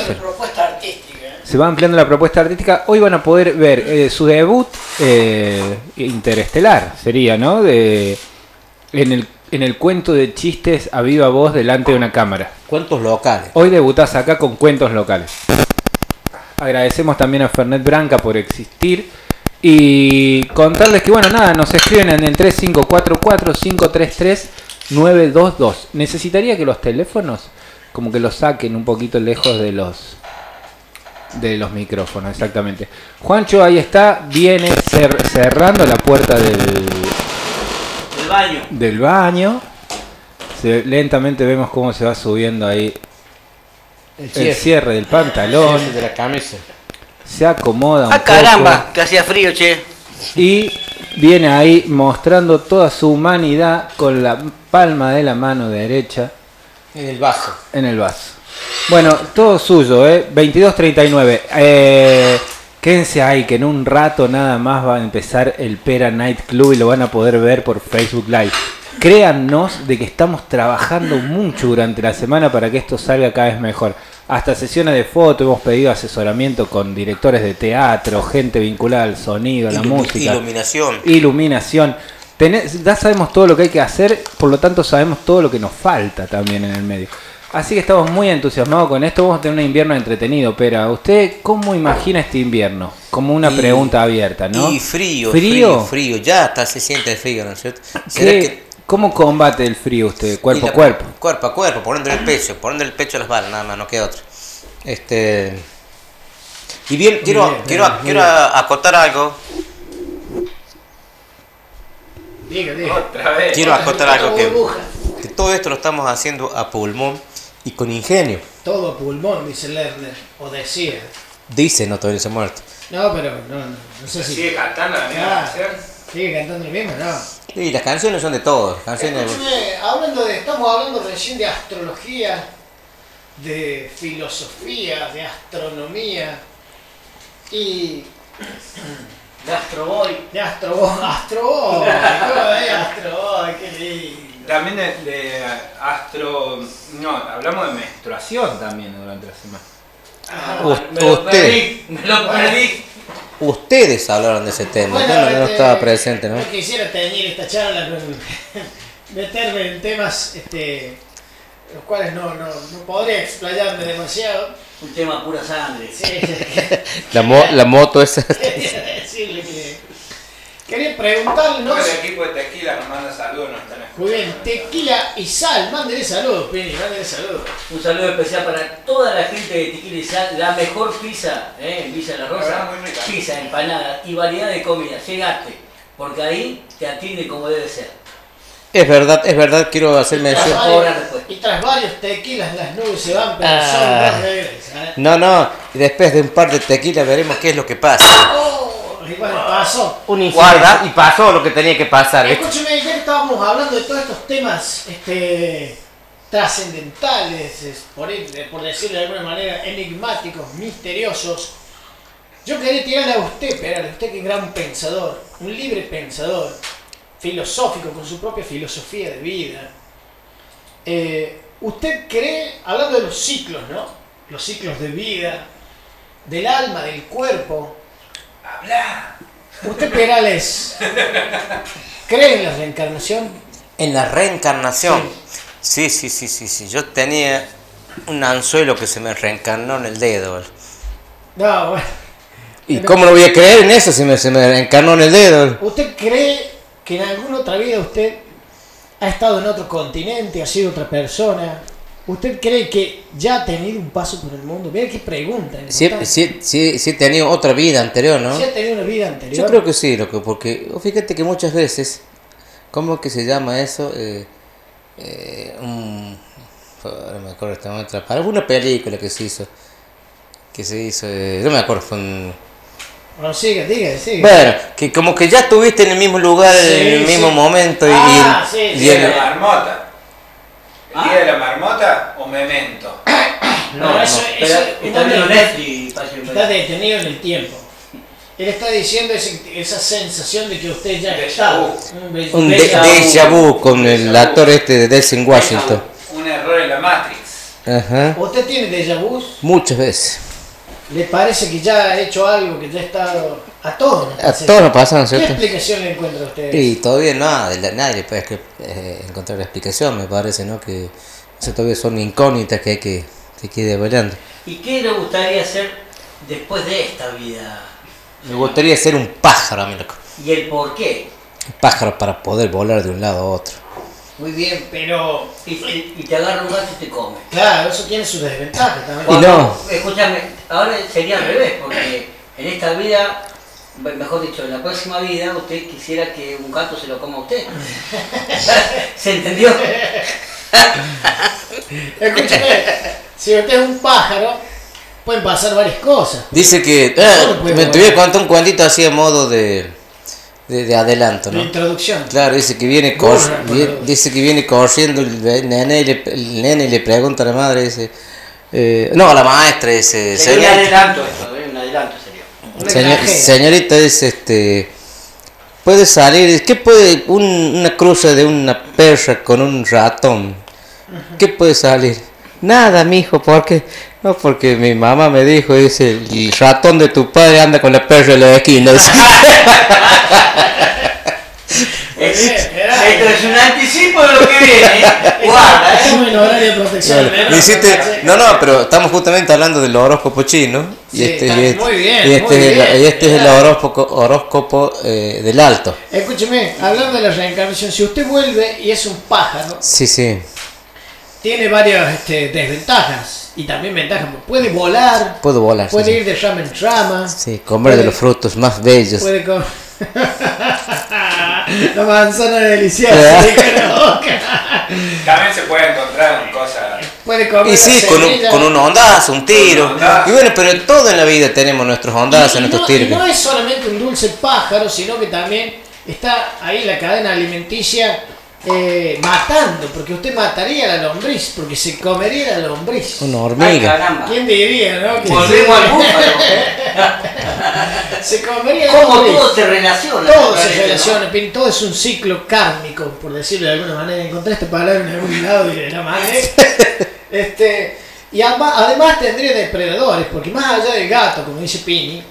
Se va ampliando la propuesta artística. Hoy van a poder ver eh, su debut eh, interestelar, sería, ¿no? De, en, el, en el cuento de chistes a viva voz delante de una cámara. Cuentos locales. Hoy debutás acá con cuentos locales. Agradecemos también a Fernet Branca por existir. Y contarles que, bueno, nada, nos escriben en el 3544-533-922. Necesitaría que los teléfonos, como que los saquen un poquito lejos de los de los micrófonos, exactamente. Juancho ahí está, viene cer- cerrando la puerta del, El baño. del baño. Se- lentamente vemos cómo se va subiendo ahí El el cierre del pantalón. de la camisa. Se acomoda un Ah, caramba, que hacía frío, che. y viene ahí mostrando toda su humanidad con la palma de la mano derecha En el vaso. en el vaso. Bueno, todo suyo, ¿eh? 22.39. Eh, quédense ahí, que en un rato nada más va a empezar el Pera Night Club y lo van a poder ver por Facebook Live. Créannos de que estamos trabajando mucho durante la semana para que esto salga cada vez mejor. Hasta sesiones de foto, hemos pedido asesoramiento con directores de teatro, gente vinculada al sonido, a la música Iluminación. iluminación. Tenés- ya sabemos todo lo que hay que hacer, por lo tanto sabemos todo lo que nos falta también en el medio. Así que estamos muy entusiasmados con esto. Vamos a tener un invierno entretenido. Pero, ¿usted cómo imagina este invierno? Como una Y- pregunta abierta, ¿no? Y frío, ¿Frío? frío, frío. Ya hasta se siente el frío, ¿no es cierto? ¿Qué- ¿Será que ¿Cómo combate el frío usted? Cuerpo a cuerpo. Cuerpo a cuerpo, poniéndole el pecho, poniéndole el pecho a las balas, nada más, no queda otro. Este. Y bien, quiero, bien, quiero, bien, quiero acotar algo. Diga, diga. Otra vez. Quiero acotar algo que todo esto lo estamos haciendo a pulmón y con ingenio. Todo pulmón, dice Lerner. O decía. Dice, no todavía se ha muerto. No, pero no, no, no sé si. cantando la Ah, Sigue cantando el mismo, no. Y las canciones son de todos. Canciones. Escúcheme, hablando de, estamos hablando recién de astrología, de filosofía, de astronomía y De Astro Boy. de astroboy. [LAUGHS] Astroboy, ¿cómo es astroboy? Qué lindo. También de, de astro. No, hablamos de menstruación también durante la semana. U- Me lo perdí, me lo perdí. ustedes hablaron de ese tema. Bueno, no, no este, estaba presente, ¿no? No quisiera teñir esta charla con [LAUGHS] meterme en temas este, los cuales no, no, no podría explayarme demasiado. Un tema pura sangre. Sí, sí, [LAUGHS] La, mo- la moto esa. [LAUGHS] quería decirle que. Quería preguntarle, ¿no? equipo de tequila nos manda saludos, nos están Muy bien, tequila y sal, mándele saludos, Pini, mándele saludos. Un saludo especial para toda la gente de Tequila y Sal, la mejor pizza ¿eh? en Villa La La Rosa. rica. Pizza, empanada y variedad de comida. Llegaste, porque ahí te atiende como debe ser. Es verdad, es verdad, quiero hacer mención. y tras varios tequilas las nubes se van, pero el Ah. sol no. ¿eh? No, no, y después de un par de tequilas veremos qué es lo que pasa. Oh, bueno, pasó. Un Guarda, y pasó lo que tenía que pasar. Escúcheme, ya que estábamos hablando de todos estos temas este, trascendentales, es- por, ir- por decirlo de alguna manera, enigmáticos, misteriosos. Yo quería tirarle a usted, pero usted que es gran pensador, un libre pensador, filosófico, con su propia filosofía de vida. Eh, ¿Usted cree, hablando de los ciclos, ¿no? Los ciclos de vida, del alma, del cuerpo. Habla. ¿Usted, Perales, cree en la reencarnación? En la reencarnación. Sí, sí, sí, sí, sí. Yo tenía un anzuelo que se me reencarnó en el dedo. No, bueno. ¿Y cómo no voy a creer en eso si me, se me reencarnó en el dedo? ¿Usted cree que en alguna otra vida usted ha estado en otro continente, ha sido otra persona? ¿Usted cree que ya ha tenido un paso por el mundo? Mira qué pregunta. Sí, importante. sí, sí, sí he tenido otra vida anterior, ¿no? ¿Sí ha tenido una vida anterior? Yo creo que sí, loco, porque oh, fíjate que muchas veces, ¿cómo que se llama eso? Eh, eh, un, no me acuerdo esta otra, para una película que se hizo, que se hizo, eh, no me acuerdo, fue un- Bueno, sigue, diga, sigue. bueno, que como que ya estuviste en el mismo lugar, Sí, en el mismo sí. momento y, Ah, sí, y sí. en- marmota. ¿El Ah. día de la marmota o memento? [COUGHS] No, eso, Pero eso está uno viendo de- Netflix, parece que- está detenido en el tiempo. Él está diciendo ese- esa sensación de que usted ya está. Un déjà vu. déjà vu con el actor este de Denzel Washington. Un error en la Matrix. Ajá. ¿Usted tiene déjà vu? Muchas veces. ¿Le parece que ya ha hecho algo, que ya ha estado a todos? nos A pasa todos nos pasan, ¿Qué ¿cierto? explicación le encuentra a usted? Y todavía nada, nadie puede eh, encontrar la explicación, me parece, ¿no? Que eso todavía son incógnitas que hay que, que que ir develando. ¿Y qué le gustaría hacer después de esta vida? Me gustaría ser un pájaro, a mí, loco. ¿Y el por qué? Un pájaro para poder volar de un lado a otro. Muy bien, pero Y, y- y te agarra un gato y te come. claro, eso tiene sus desventajas también. Y no. Escúchame, ahora sería al revés, porque en esta vida, mejor dicho, en la próxima vida, usted quisiera que un gato se lo coma a usted. [LAUGHS] ¿Se entendió? Escúchame, si usted es un pájaro, pueden pasar varias cosas. Dice que. Eh, me contar un cuentito así a modo de, de, de adelanto, La ¿no? introducción. Claro, dice que viene cor- dice que viene corriendo el nene y le, el nene y le pregunta a la madre, dice, eh, no, a la maestra dice, Sería un "Señor- adelanto esto, ¿eh? un adelanto sería. Una señor- señorita dice, este, puede salir, ¿qué puede, un- una cruza de una perra con un ratón? ¿Qué puede salir? Nada, mijo, ¿por qué? No, porque mi mamá me dijo, dice, el ratón de tu padre anda con la perra en la esquina. [LAUGHS] [LAUGHS] esto es un anticipo de lo que viene. [LAUGHS] Guarda, ¿eh? Estamos en horario de protección. Claro, ¿no? hiciste- no, no, pero estamos justamente hablando del horóscopo chino. Y este, está y este, muy bien, y este muy es el- bien, y este es el claro. horóscopo, horóscopo eh, del alto. Escúcheme, hablando de la reencarnación, si usted vuelve y es un pájaro, Sí, sí. tiene varias este, desventajas y también ventajas. Puede volar, Puedo volar. puede sí. ir de rama en rama, Sí, comer de los frutos más bellos. puede comer. [LAUGHS] [LAUGHS] [LAUGHS] la manzana deliciosa, ¿Verdad? dijo en la boca. También se puede encontrar en cosas. Puede comer. Y sí, con un, con un ondazo, un tiro. Ondazo. Y bueno, pero todo en la vida tenemos nuestros ondazos, Y- y nuestros no, tiros. y no es solamente un dulce pájaro, sino que también está ahí la cadena alimenticia eh, matando, porque usted mataría a la lombriz, porque se comería la lombriz. Una Ay, hormiga. caramba. ¿Quién diría, no? Que Volvemos al búfalo. [LAUGHS] se comería la ¿Cómo lombriz. todo se relaciona? Todo se relaciona, Pin, todo es un ciclo kármico, por decirlo de alguna manera. Encontré esta palabra en algún lado y la madre. [LAUGHS] Este, y además tendría depredadores, porque más allá del gato, como dice Pini, de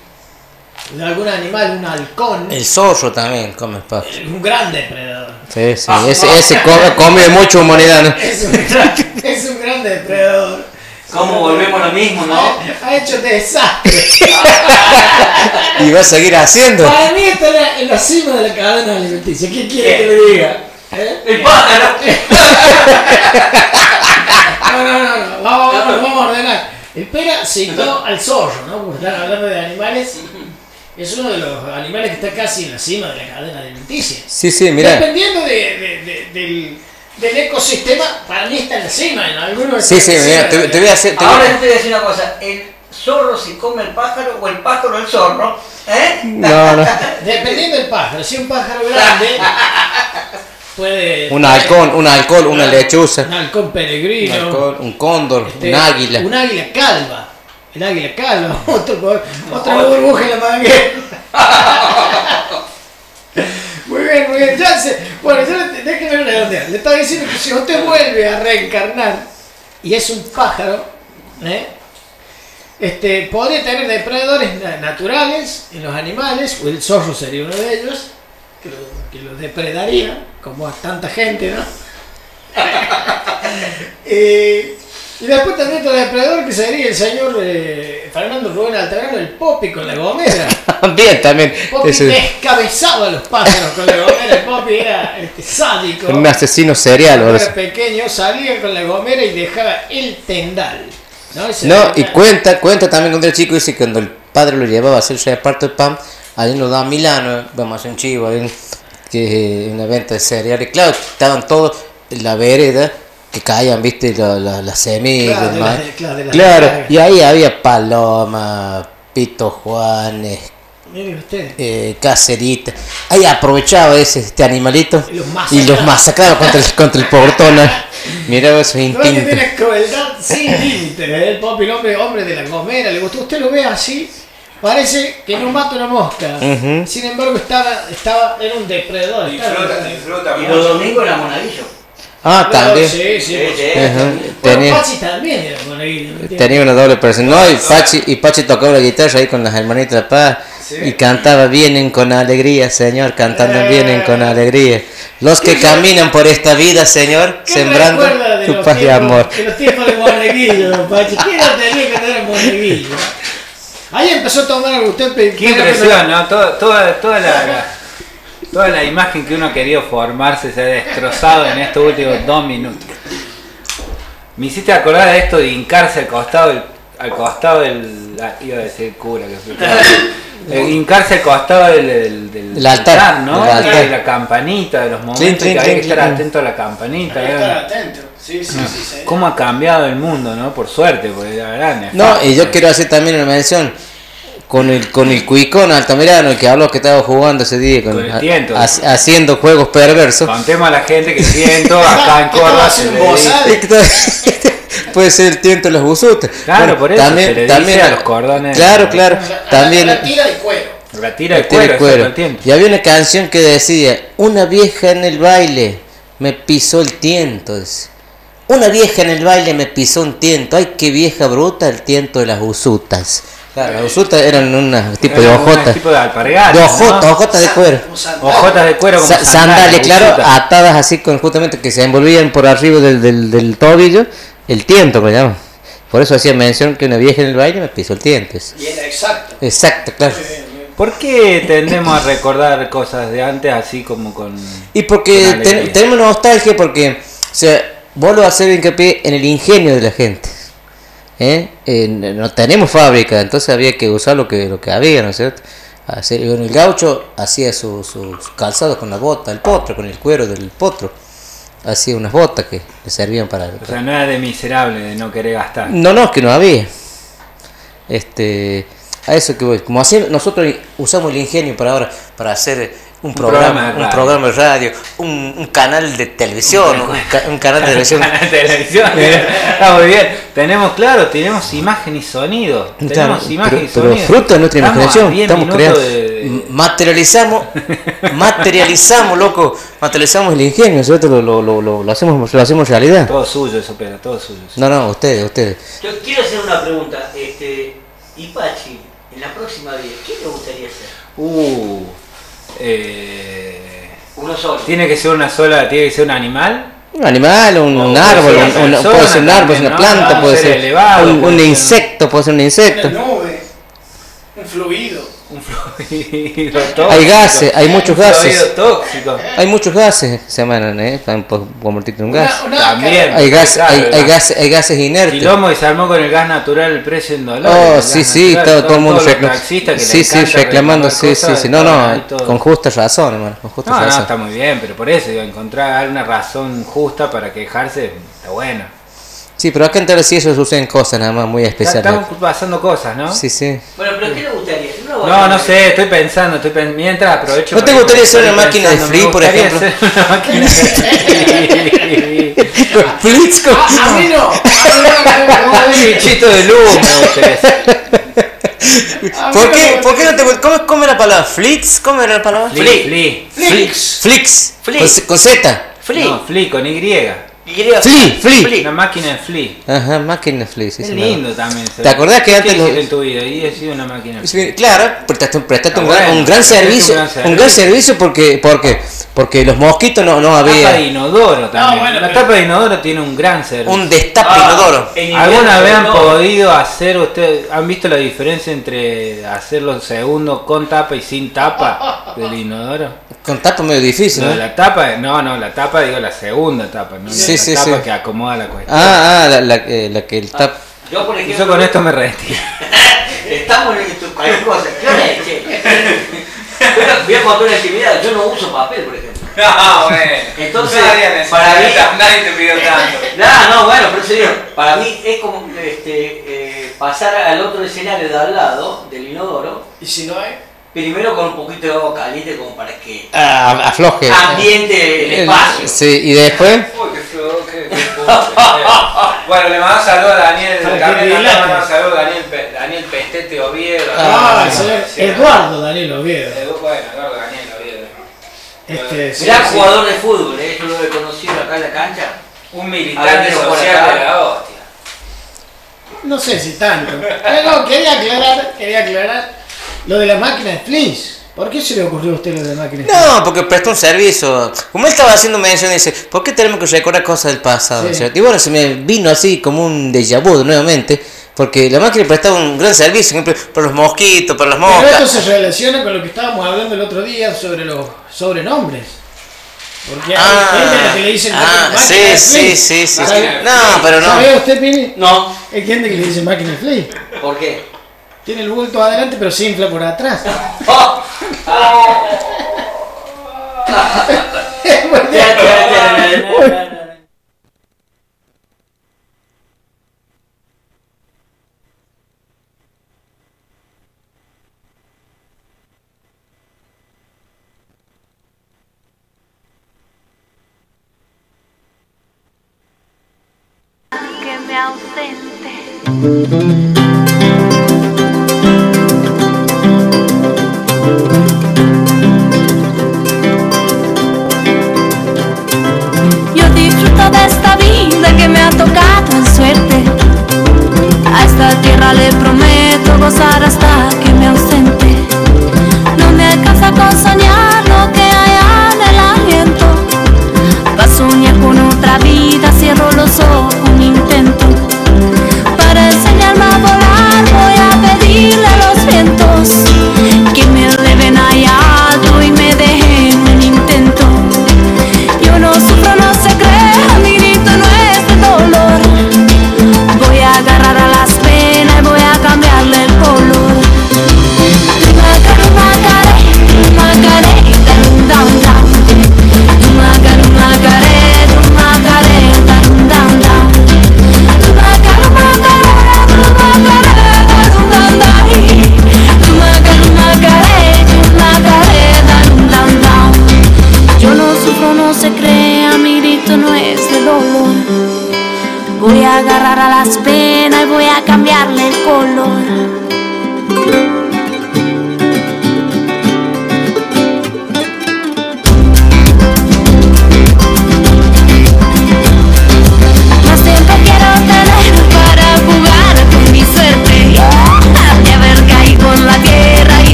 algún animal, un halcón, El zorro también come pájaro. es un gran depredador. Sí, sí. Ese, ese come, come mucha humanidad, ¿no? Es un gran, es un gran depredador. ¿Cómo volvemos a lo mismo, no? Ha hecho desastre. Y va a seguir haciendo. Para mí está en la, en la cima de la cadena alimenticia. ¿Qué quiere que le diga? ¿Eh? El pájaro. [LAUGHS] No, no, no, no. Vamos, vamos, vamos a ordenar. El Pera citó al zorro, ¿no? Porque están hablando de animales. Es uno de los animales que está casi en la cima de la cadena alimenticia. Sí, sí, mira. Dependiendo de, de- de- del, del ecosistema, para mí está en la cima. En algunos Sí, sí, mira, te, voy a hacer. te voy a- Ahora te voy a decir una cosa. ¿El zorro se come el pájaro o el pájaro el zorro? ¿Eh? No, no. [LAUGHS] Dependiendo del pájaro. Si un pájaro grande, [LAUGHS] puede. Un halcón, un alcohol, una lechuza. Un halcón Un, peregrino. halcón, un cóndor, este, un águila. Un águila calva. El águila calva. [LAUGHS] Otro, otra burbuja en la manguera. [LAUGHS] Muy bien, muy bien. Ya sé. Bueno, yo le- redondear. Le estaba diciendo que si usted vuelve a reencarnar y es un pájaro, ¿eh? este, podría tener depredadores na- naturales en los animales, o el zorro sería uno de ellos, que lo, que lo depredaría, como a tanta gente, ¿no? [LAUGHS] Eh, y después también otro depredador que sería el señor eh, Fernando Rubén Altagrano, el Popi con la gomera. [LAUGHS] Bien, también. Popi descabezaba a los pájaros con la gomera. El Popi era este, sádico. un asesino serial. Cuando era pequeño salía con la gomera y dejaba el tendal. No, y cuenta, cuenta también cuando era chico, dice que cuando el padre lo llevaba a hacer su reparto de pan, ahí nos da Milano, vamos a hacer un chivo, ahí, que una venta de cereales. Claro, estaban todos en la vereda, que caían, viste, la- la- las semillas. Claro, de las- claro, de las Claro, y ahí había paloma, pito juanes, eh, cacerita. Ahí aprovechaba ese este animalito Y los y masacraba. los masacraba contra el, contra el portón. Mira esos instintos. tiene crueldad sin [LAUGHS] límite. ¿eh? El Popi, el hombre, hombre de la gomera, le gustó. Usted lo ve así, Parece que no mata una mosca. Ujú. Sin embargo, estaba, estaba, era un depredador. estaba- disfruta Y los domingos era monaguillo. Ah, Claro, también. Sí, sí. Sí, sí. Bueno, Tenía, Pachi también era monaguillo. ¿me entiendes? tenía una doble personalidad. No, y Pachi, y Pachi tocaba la guitarra ahí con las hermanitas de paz. Y cantaba vienen con alegría, Señor, cantando vienen con alegría. Los que caminan por esta vida, Señor, ¿Qué sembrando de tu paz y amor. De los tiempos de monaguillo, don Pachi. ¿Quién no tenía que tener monaguillo? Ahí empezó a tomar. Usted Qué impresión, ¿no? Toda, toda, toda la, la- toda la imagen que uno ha querido formarse se ha destrozado en estos últimos dos minutos. Me hiciste acordar de esto de hincarse al costado del, al costado del. ah, iba a decir cura que fue. [LAUGHS] Eh, hincarse al costado del, del, del- El altar, ¿no? altar. De la campanita, de los momentos Clink, clink, que hay que estar atento a la campanita. Hay que estar atento. Sí, sí, sí. sí. ¿Cómo ha cambiado el mundo, no? Por suerte, porque la verdad. No, nefasto. y yo quiero hacer también una mención con el con el cuicón Altamirano el que habló que estaba jugando ese día con, Con el tiento. ha- haciendo juegos perversos. Contemos a la gente que siento acá en ¿Qué estaba Córdoba. haciendo se le [LAUGHS] Puede ser el tiento de los busutas. Claro, por eso se le dice a los cordones. Claro, claro. La- También La tira de cuero. La tira de el tira cuero, de cuero. Y había una canción que decía, una vieja en el baile me pisó el tiento. dice. Una vieja en el baile me pisó un tiento. Ay, qué vieja bruta el tiento de las busutas. Claro, las busutas eran un tipo de hojotas. tipo de alpargatas. De ¿no? hojotas, hojotas de cuero. Hojotas de cuero como Sa- sandalias, claro, busutas. atadas así con justamente que se envolvían por arriba del, del, del tobillo, el tiento que le llaman. Por eso hacía mención que una vieja en el baile me pisó el tiento. es- Y era exacto. Exacto, claro. ¿Por qué tendemos a recordar cosas de antes así como con... Y porque Con ten- tenemos nostalgia porque, o sea, vuelvo a hacer hincapié en el ingenio de la gente. ¿Eh? Eh, no tenemos fábrica, entonces había que usar lo que, lo que había, ¿no es cierto? Hacer- bueno, el gaucho hacía sus su, su calzado con la bota, el potro, con el cuero del potro. Hacía unas botas que le servían para... O sea, no era de miserable, de no querer gastar. No, no, es que no había. Este, a eso que voy. Como así nosotros usamos el ingenio para ahora, para hacer un, programa, un radio. programa de radio, un, un canal de televisión, un, ca- un canal de televisión. [LAUGHS] Canal de televisión. [LAUGHS] Está muy bien. Tenemos, claro, tenemos imagen y sonido. Claro, Tenemos imagen pero, y pero sonido. fruto de nuestra imaginación, 10 estamos creando. de- Materializamos, [LAUGHS] materializamos, loco, materializamos el ingenio, ¿cierto? Lo, lo, lo, lo, lo hacemos, lo hacemos realidad. Todo suyo eso, pero todo suyo. No, no, ustedes, ustedes. Yo quiero hacer una pregunta. Este, Ipachi, en la próxima vida, ¿qué le gustaría ser? Uh, eh, Uno solo. tiene que ser una sola, tiene que ser un animal. Un animal, un, un puede árbol, ser un- una un- persona puede ser un árbol, puede ser una planta, puede Ser ser elevado, un, puede un ser- insecto, puede ser un insecto. Una nube. Un fluido. Un fluido tóxico. Hay gases, hay muchos Un fluido gases. tóxico. Hay muchos gases que se llaman, ¿eh? Están por convertirte en un gas. Una, una También. Hay, gas, Claro, hay, hay gas. gases, hay gases inertes. Quilombo y se armó con el gas natural el precio en dólares. Oh, sí, sí, natural, todo, todo el mundo todos los recla- taxistas que le Sí, sí, reclamando, sí, sí, sí. No, no, con justa razón, hermano, con justa No, no, razón. está muy bien, pero por eso, digo, encontrar alguna razón justa para quejarse está bueno. Sí, pero acá en sí eso suceden cosas nada más muy especiales. Estamos pasando cosas, ¿no? Sí, sí. Bueno, pero ¿qué le gustaría? No, no sé, estoy pensando, estoy pen- mientras aprovecho. ¿No te gustaría ser una máquina de pensando, free, por gustaría ejemplo? ser una máquina de [LAUGHS] free. Flits con- A, mí no. A mí no, [LAUGHS] Un bichito de luz me gustaría [LAUGHS] ¿Por qué, ¿Por qué no te ¿Cómo, cómo es la palabra? ¿Flits? ¿Cómo era la palabra? Flix. Flix. Flix. Con, Z. Flea. No, flea con Y. Flea. Flea, flea. Una máquina de flea. Ajá, máquina Flea. sí, Es lindo también. ¿Te acordás que ¿Qué antes los- en tu vida? Y he sido una máquina de flea. Claro, prestaste, prestaste un, gran, bueno, un gran prestaste un servicio, un gran servicio porque, porque, porque los mosquitos no, no Tapa de había inodoro también. bueno, la pero- tapa de inodoro tiene un gran servicio. un destape Ah, inodoro. en ¿Alguna vez han no. podido hacer ustedes, han visto la diferencia entre hacerlo segundo con tapa y sin tapa del inodoro? Con tapa medio difícil, No, ¿no? la tapa, no, no, la tapa digo la segunda tapa, no Sí, la sí, tapa sí. que acomoda la cuestión. Ah, ah, la, la, eh, la que el tap. Yo, por ejemplo, Yo con esto me retiro. [LAUGHS] Estamos en esto, cualquier cosa. ¿Qué hora es, che? Voy a- contar una intimidad. Yo no uso papel, por ejemplo. No, [LAUGHS] bueno. Entonces, para mí- nadie te pidió tanto. [LAUGHS] No, no, bueno, pero serio, para mí es como este, eh, pasar al otro escenario de al lado del inodoro, Y si no hay. Primero con un poquito de agua caliente como para que Ah, afloje. ambiente el El- espacio. Sí, y después. [LAUGHS] Uy, qué feo, qué- qué- Bueno, le mando saludos a Daniel Carmen, le mando saludos a Daniel, Daniel Pestete Oviedo. Ah, Ah, el señor sí. Eduardo Daniel Oviedo. Edu- Bueno, Eduardo Daniel Oviedo. Este, sí, Gran sí. jugador de fútbol, ¿eh? yo lo he conocido acá en la cancha. Un militante social de la hostia. No sé si tanto. [LAUGHS] Pero quería aclarar, quería aclarar lo de la máquina de Fliss. ¿Por qué se le ocurrió a usted lo de la máquina de Fliss? No, porque prestó un servicio. Como él estaba haciendo mención, dice, ¿por qué tenemos que recordar cosas del pasado? Sí. ¿cierto? Y bueno, se me vino así como un déjà vu nuevamente, porque la máquina prestaba un gran servicio, por ejemplo, para los mosquitos, para las Pero esto moscas. se relaciona con lo que estábamos hablando el otro día sobre los sobrenombres. Porque hay Ah, gente a la que le dicen ah, máquina sí, de sí, sí, sí. ¿Sabe- No, pero no. ¿Sabe usted, Pini? No. Hay gente que le dice máquina de Fliss. ¿Por qué? Tiene el bulto adelante pero se infla por atrás. [LAUGHS]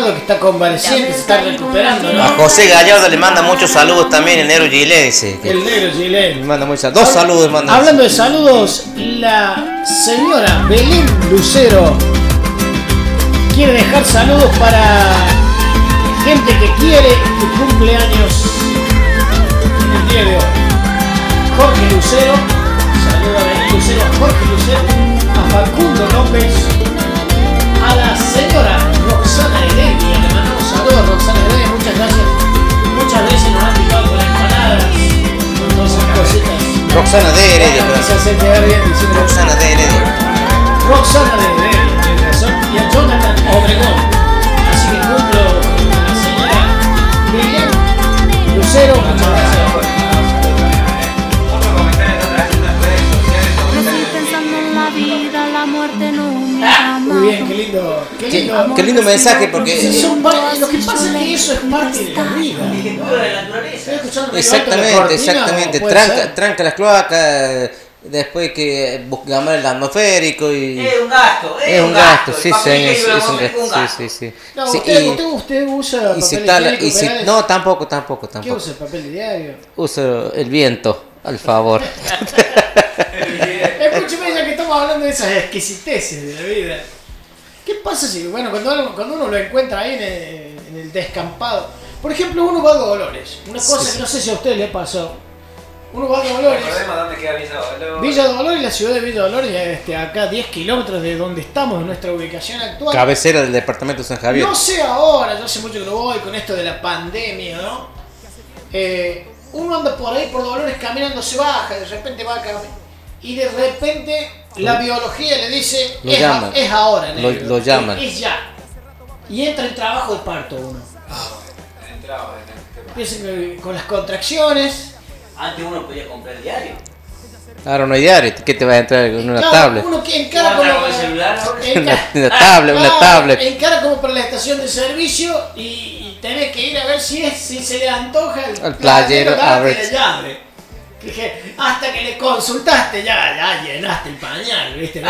Gallardo que está convaleciente, se está recuperando, ¿no? A José Gallardo le manda muchos saludos también, el negro Gile, dice. que El negro Le chileno. manda muchos saludos. Dos saludos, manda. Hablando de saludos, la señora Belén Lucero quiere dejar saludos para gente que quiere y cumple años en el día de hoy. Jorge Lucero, saludo a Belén Lucero, a Jorge Lucero, a Facundo López, Roxana Heredia, le mandamos saludos a Roxana Heredia, muchas gracias. Muchas veces nos han picado con empanadas, con todas esas cositas. Roxana de Heredia, Bueno, se quedar bien diciendo Roxana de Heredia. Roxana de Heredia, tiene razón, y a Jonathan Obregón. Así que cumplo con la señora Belén Lucero, muchas gracias. Que ha Muy bien, qué amado. Lindo, qué Qué, lindo. qué lindo mensaje porque Sí, son pa- lo que pasa es que eso es parte de la vida. Exactamente, exactamente, ¿o puede tranca, ser? tranca las cloacas, Después que buscamos el atmosférico y... Es un gasto, es, Es un gasto, El sí, papel señor, higiénico es un gasto, sí, sí, sí. No, Sí, usted, y- usted, usted usa y si papel tal, y si, no, tampoco, tampoco, ¿Qué tampoco. usa? ¿Papel de diario? Uso el viento, al favor. [LAUGHS] Escúcheme ya que estamos hablando de esas exquisiteces de la vida. ¿Qué pasa si, bueno, cuando uno, cuando uno lo encuentra ahí en el, en el descampado? Por ejemplo, uno va a Dolores. Una cosa que no sé si a usted le pasó. Uno va a Dolores. Dónde queda Villa Dolores. Villa Dolores, la ciudad de Villa Dolores, este, acá 10 kilómetros de donde estamos, en nuestra ubicación actual. Cabecera del departamento de San Javier. No sé ahora, yo hace mucho que no voy con esto de la pandemia, ¿no? Eh, uno anda por ahí por Dolores caminando, se baja, de repente va a caminar. Y de repente la biología le dice, Lo es, a- ahora, Lo- negro. lo llaman. Es, es ya. Y entra en trabajo de parto uno. Empieza con- con las contracciones. Antes uno podía comprar diario. Ahora no hay diario, ¿qué te va a entrar en una Claro, tablet? Uno que encara ¿Cómo como con el celular ahora? [LAUGHS] encara- Una, [LAUGHS] una tablet, una Claro, tablet. Encara como para la estación de servicio y, y tenés que ir a ver si, es, si se le antoja el Al playero, a darte ver. Dije, hasta que le consultaste ya, ya llenaste el pañal, ¿viste?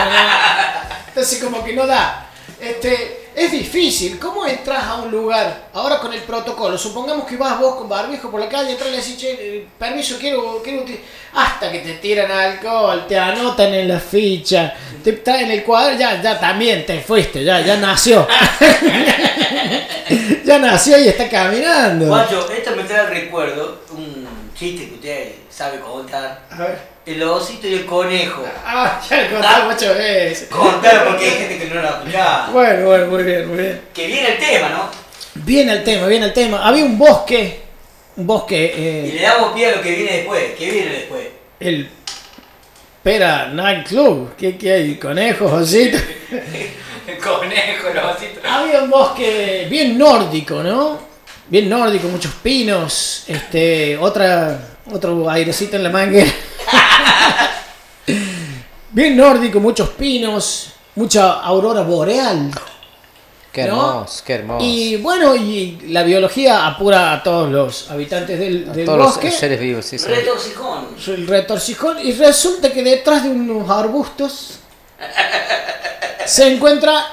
Entonces como que no da. Este, es difícil. ¿Cómo entras a un lugar ahora con el protocolo? Supongamos que vas vos con barbijo por la calle, entras y le decís, che, eh, permiso, quiero, quiero uti-". Hasta que te tiran alcohol, te anotan en la ficha, te traen el cuadro, ya, ya también te fuiste, ya, ya nació. [LAUGHS] ya nació y está caminando. Guacho, esto me trae al recuerdo un chiste que usted sabe contar. A ver. El osito y el conejo. Ah, ya lo contamos muchas veces. Contar porque hay gente que no lo ha. Bueno, bueno, muy bien, muy bien. Que viene el tema, ¿no? Viene el tema, viene el tema. Había un bosque, un bosque, Y eh, le damos pie a lo que viene después. ¿Qué viene después? el Pera Night Club. ¿Qué, qué hay? Conejos, ositos. [LAUGHS] El conejo, los ositos. Había un bosque bien nórdico, ¿no? Bien nórdico, muchos pinos, este, otra, otro airecito en la manguera. [LAUGHS] bien nórdico, muchos pinos, mucha aurora boreal. Qué ¿no? hermoso, qué hermoso. Y bueno, y la biología apura a todos los habitantes del, A del todos bosque. los seres vivos, sí, sí. Retorcijón. el retorcijón y resulta que detrás de unos arbustos [LAUGHS] se encuentra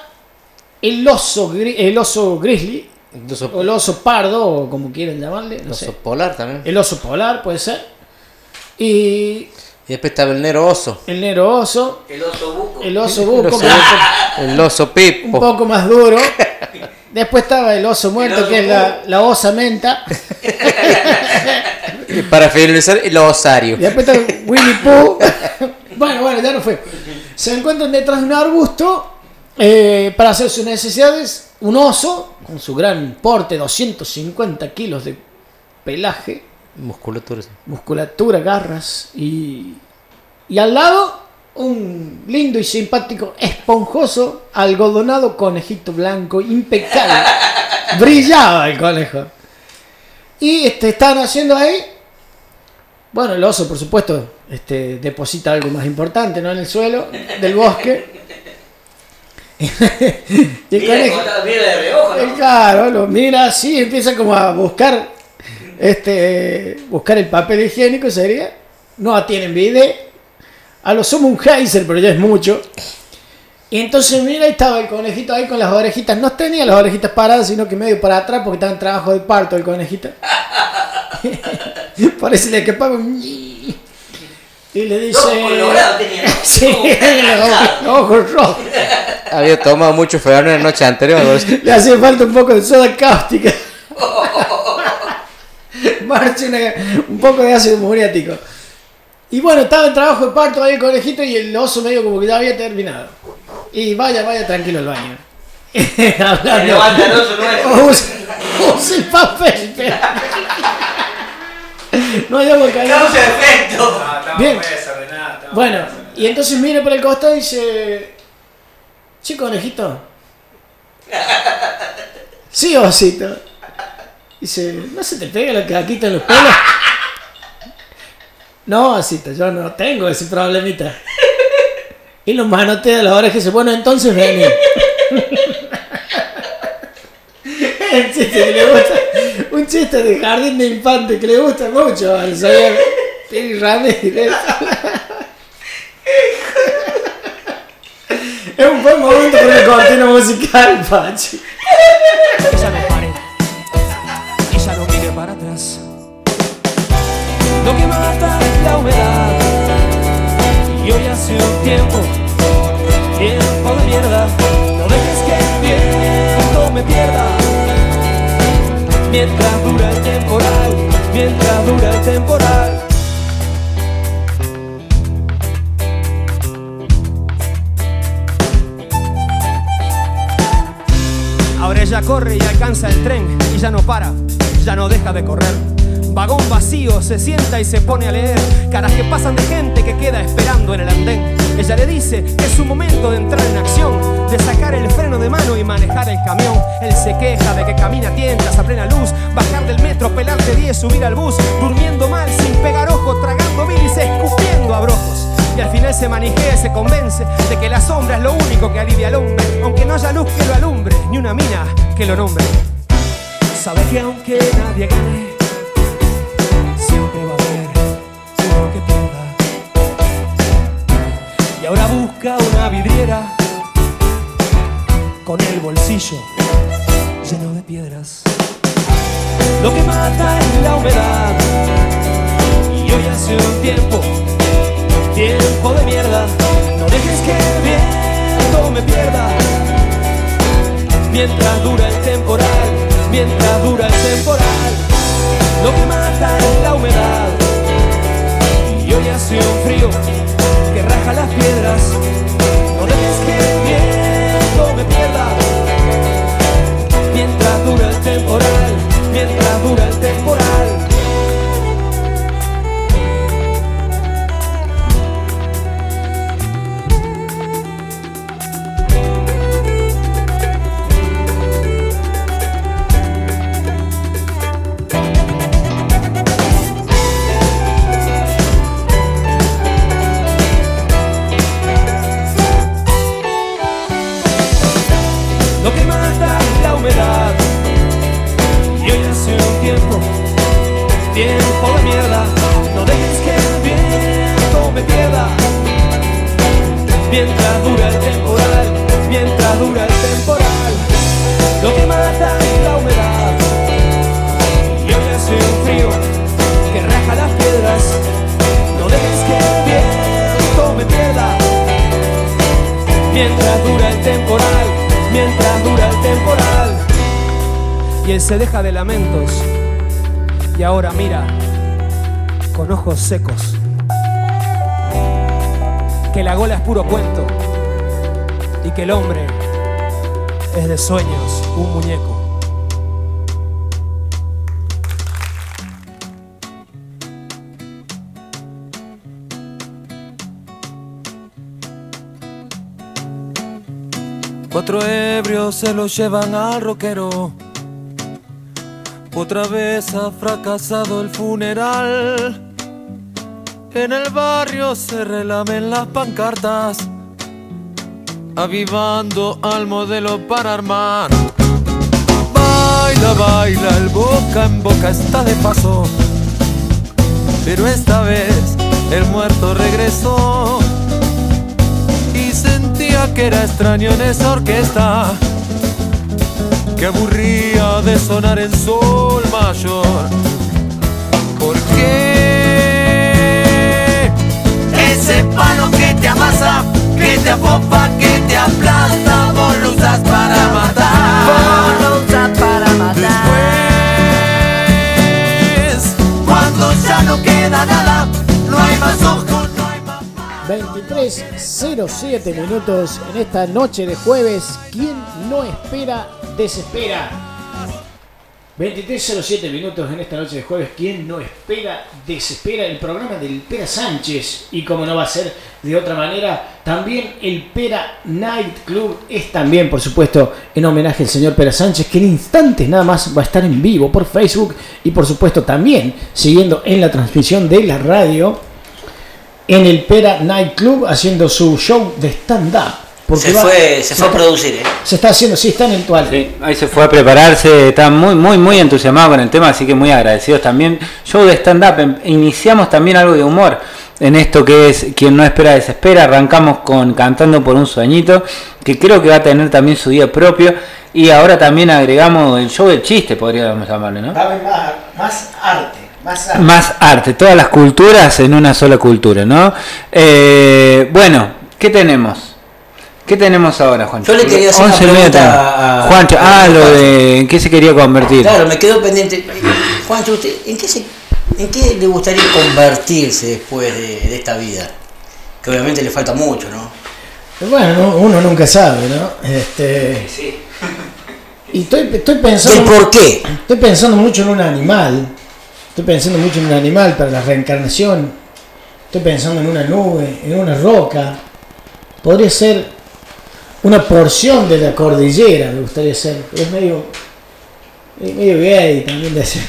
el oso el oso grizzly oso, o el oso pardo o como quieran llamarle no oso sé polar también. el oso polar puede ser y Y después estaba el negro oso. el negro oso El oso buco. el oso El buco oso, el oso un pipo. poco más duro [LAUGHS] después estaba el oso muerto oso que es la, la osa menta Y para finalizar, el osario. Y después está Winnie Pooh. [LAUGHS] bueno, bueno, ya no fue. Se encuentran detrás de un arbusto eh, para hacer sus necesidades. Un oso con su gran porte, 250 kilos de pelaje, Musculatura. sí. musculatura, garras y, y al lado un lindo y simpático, esponjoso, algodonado conejito blanco, impecable. [LAUGHS] Brillaba el conejo. Y este, estaban haciendo ahí. Bueno, el oso, por supuesto, este, deposita algo más importante ¿no? en el suelo del bosque. [LAUGHS] y el Mira, conejo, conta- mira de reojo, el ¿no? claro, lo mira así, empieza como a buscar este buscar el papel higiénico sería. No tienen bidet. A lo sumo un geyser, pero ya es mucho. Y entonces mira, y estaba el conejito ahí con las orejitas. No tenía las orejitas paradas, sino que medio para atrás porque estaba en trabajo de parto el conejito. [LAUGHS] Parece que un... Y le dice... Colorado tenía. [LAUGHS] Sí, ojos- [LAUGHS] rojos. [LAUGHS] Había tomado mucho Fernet la noche anterior. ¿no? Le hacía falta un poco de soda cáustica. Marche una- un poco de ácido muriático. Y bueno, estaba en trabajo de parto ahí el conejito y el oso medio como que ya había terminado. Y vaya, vaya tranquilo al baño. Hablando. levanta el oso. Usa, usa el papel. [LAUGHS] No hay agua caliente. Causa efecto. Bien. Bueno, y entonces mira por el costado y dice, che conejito. [LAUGHS] Sí, osito. Dice, ¿no se te pega la caquita en los pelos? [LAUGHS] No, osito, yo no tengo ese problemita. Y los manotea a la oreja y dice, bueno, entonces vení. Chiste que le gusta, un chiste de jardín de infante que le gusta mucho al señor Piri Ramírez. es un buen momento para el cortina musical, Pachi. Ella no pare, ella no mire para atrás. Lo que mata es la humedad. Y hoy hace un tiempo Mientras dura el temporal, mientras dura el temporal. Ahora ella corre y alcanza el tren y ya no para, ya no deja de correr. Vagón vacío, se sienta y se pone a leer caras que pasan de gente que queda esperando en el andén. Ella le dice que es su momento de entrar en acción, de sacar el freno de mano y manejar el camión. Él se queja de que camina a tientas a plena luz, bajar del metro, pelarte 10, subir al bus, durmiendo mal, sin pegar ojo, tragando bilis, escupiendo abrojos. Y al final se manijea y se convence de que la sombra es lo único que alivia al hombre, aunque no haya luz que lo alumbre, ni una mina que lo nombre. Sabe que aunque nadie gane, siempre va a haber uno que pierda. Y ahora busca una vidriera con el bolsillo lleno de piedras. Lo que mata es la humedad. Y hoy hace un tiempo tiempo de mierda. No dejes que el viento me pierda. Mientras dura el temporal, mientras dura el temporal. Lo que mata es la humedad. Y hoy hace un frío que raja las piedras. No dejes que el viento me pierda. Mientras dura el temporal, mientras dura el temporal. Mientras dura el temporal, mientras dura el temporal. Y él se deja de lamentos y ahora mira con ojos secos. Que la gola es puro cuento y que el hombre es de sueños un muñeco. Cuatro ebrios se lo llevan al roquero. Otra vez ha fracasado el funeral. En el barrio se relamen las pancartas, avivando al modelo para armar. Baila, baila, el boca en boca está de paso. Pero esta vez el muerto regresó que era extraño en esa orquesta que aburría de sonar en sol mayor. ¿Por qué? Ese palo que te amasa, que te apopa, que te aplasta, vos lo usas para matar. Vos lo usas para matar. Después, cuando ya no queda nada, no hay más ojos. 23.07 minutos en esta noche de jueves. ¿Quién no espera, desespera? 23.07 minutos en esta noche de jueves. ¿Quién no espera, desespera? El programa del Pera Sánchez. Y como no va a ser de otra manera, también el Pera Night Club es también, por supuesto, en homenaje al señor Pera Sánchez, que en instantes nada más va a estar en vivo por Facebook y por supuesto también siguiendo en la transmisión de la radio en el Pera Night Club haciendo su show de stand-up. Porque Se va- fue, se fue a producir, ¿eh? Se está haciendo, sí, está en el tual. Sí, ahí se fue a prepararse, está muy, muy, muy entusiasmado con el tema, así que muy agradecidos también. Show de stand-up, em- iniciamos también algo de humor. en esto que es Quien no espera desespera. Arrancamos con Cantando por un sueñito, que creo que va a tener también su día propio. Y ahora también agregamos el show del chiste, podríamos llamarle, ¿no? Más arte, más arte. Más arte, todas las culturas en una sola cultura, ¿no? Eh, bueno, ¿qué tenemos? ¿Qué tenemos ahora, Juancho? Yo le quería hacer una 11 y media pregunta a- a- Juancho, a- ah, lo de en qué se quería convertir. Claro, me quedó pendiente. Juancho, ¿usted en qué, se- ¿en qué le gustaría convertirse después de, de esta vida? Que obviamente le falta mucho, ¿no? Bueno, no- uno nunca sabe, ¿no? Este, y estoy, estoy ¿El pensando. por qué? Estoy pensando mucho en un animal. Estoy pensando mucho en un animal para la reencarnación. Estoy pensando en una nube, en una roca. Podría ser una porción de la cordillera, me gustaría ser. Es medio. Es medio gay también de ese.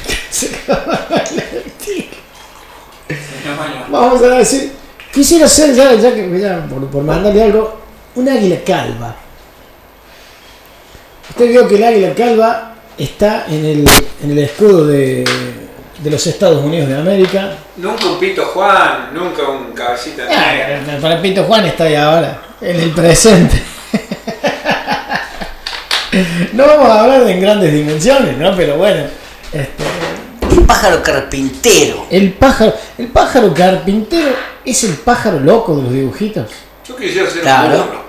Vamos a decir. Quisiera ser, ya, ya que ya, por, por mandarle algo, un águila calva. Usted vio que el águila calva está en el, en el escudo de, de los Estados Unidos de América. Nunca un pito Juan, nunca un cabecita Ah, para Pito Juan está ahí ahora, en el presente. No vamos a hablar de en grandes dimensiones, ¿no? Pero bueno, este, Un pájaro carpintero. el pájaro, el pájaro carpintero es el pájaro loco de los dibujitos. Yo quisiera ser Claro.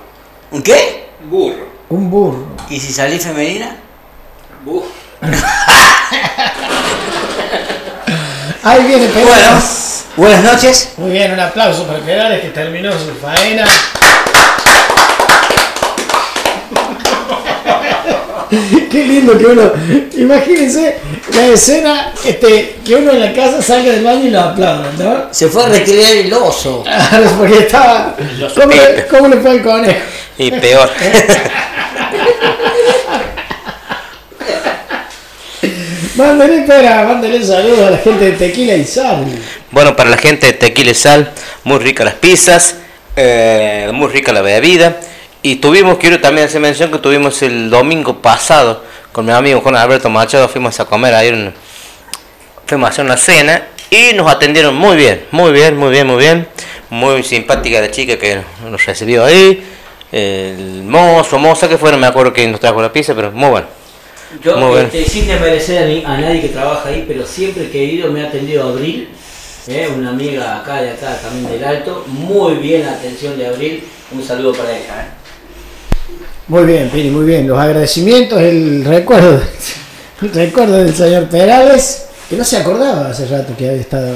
¿Un qué? Un burro. Un burro. ¿Y si salís femenina? burro. [LAUGHS] Ahí viene Bueno, Perales. buenas noches. Muy bien, un aplauso para Perales que terminó su faena. [LAUGHS] Qué lindo que uno. Imagínense la escena este, que uno en la casa salga del baño y lo aplaudan, ¿no? Se fue a recrear el oso. Claro, [LAUGHS] porque estaba. ¿Cómo le, cómo le fue el conejo? Y peor. [LAUGHS] Mándale, espera, mándale saludos a la gente de Tequila y Sal. Bueno, para la gente de Tequila y Sal, muy ricas las pizzas, eh, muy rica la bebida. Y tuvimos, quiero también hacer mención que tuvimos el domingo pasado con mi amigo Juan Alberto Machado, fuimos a comer ahí, un- fuimos a hacer una cena y nos atendieron muy bien, muy bien, muy bien, muy bien. Muy simpática la chica que nos recibió ahí. El mozo, moza que fue, no me acuerdo quién nos trajo la pizza, pero muy bueno. Yo, Muy bien. este, sin desmerecer a, ni- a nadie que trabaja ahí, pero siempre que he ido me ha atendido Abril, eh, una amiga acá de acá también del Alto. Muy bien la atención de Abril. Un saludo para ella. eh. Muy bien, Pini, muy bien. Los agradecimientos, el recuerdo, [LAUGHS] el recuerdo del señor Perales, que no se acordaba hace rato que había estado.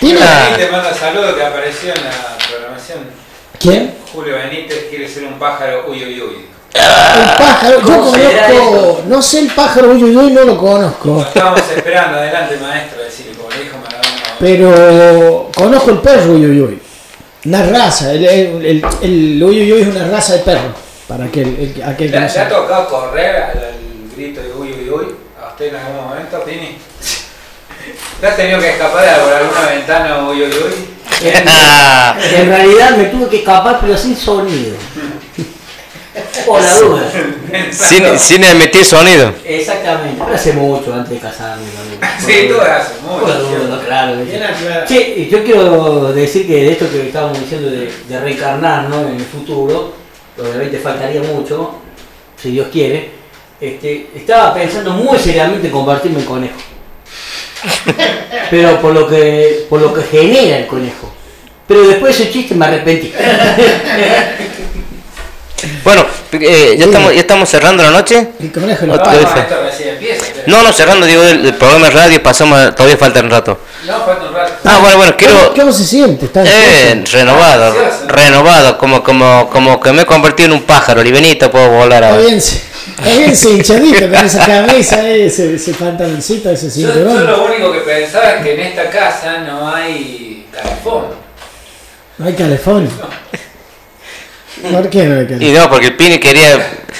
¿Tiene? Te manda saludos que apareció en la programación. ¿Quién? Julio Benítez quiere ser un pájaro, uy, uy, uy. El pájaro. Yo ¿Cómo será conozco, eso? no sé el pájaro, uy, no lo conozco. Estábamos esperando, adelante maestro, decirle, como le dijo Maradona. Pero conozco el perro, uy, uy, uy. Una raza, el, el, el, el uy, uy, uy es una raza de perro. Para aquel, el- aquel que ¿Le, no le ha tocado correr al, al grito de uy, uy, uy? ¿A usted en algún momento, Pini? ¿Te has tenido que escapar por alguna ventana uy, uy, uy? [LAUGHS] En realidad me tuve que escapar, pero sin sonido. Por la duda. [LAUGHS] sin, sin emitir sonido. Exactamente, pero hace mucho antes de casarme. ¿no? [LAUGHS] Sí, tú hace Por la mucho. duda, claro. Bien aclarado. Che, y yo quiero decir que de esto que estábamos diciendo de, de reencarnar ¿no? en el futuro, obviamente faltaría mucho, si Dios quiere, este, estaba pensando muy seriamente en convertirme en conejo. [LAUGHS] Pero por lo que por lo que genera el conejo. Pero después de ese chiste me arrepentí. Bueno, eh, ya, estamos, ya estamos cerrando la noche. Otra No, vez. no, No, cerrando, digo, el, el programa de radio, pasamos, a- todavía falta un rato. No, falta un rato. Ah, bueno, bueno, quiero... ¿Cómo se siente? Está Eh, ansioso. renovado, renovado, como, como, como que me he convertido en un pájaro, libenito, puedo volar Está ahora. bien, se- está bien ese hinchadito con esa camisa, ese, ese pantaloncito, ese Yo, yo cinturón. lo único que pensaba es que en esta casa no hay calefón. No hay calefón. ¿Por qué no? Y no, porque el Pini quería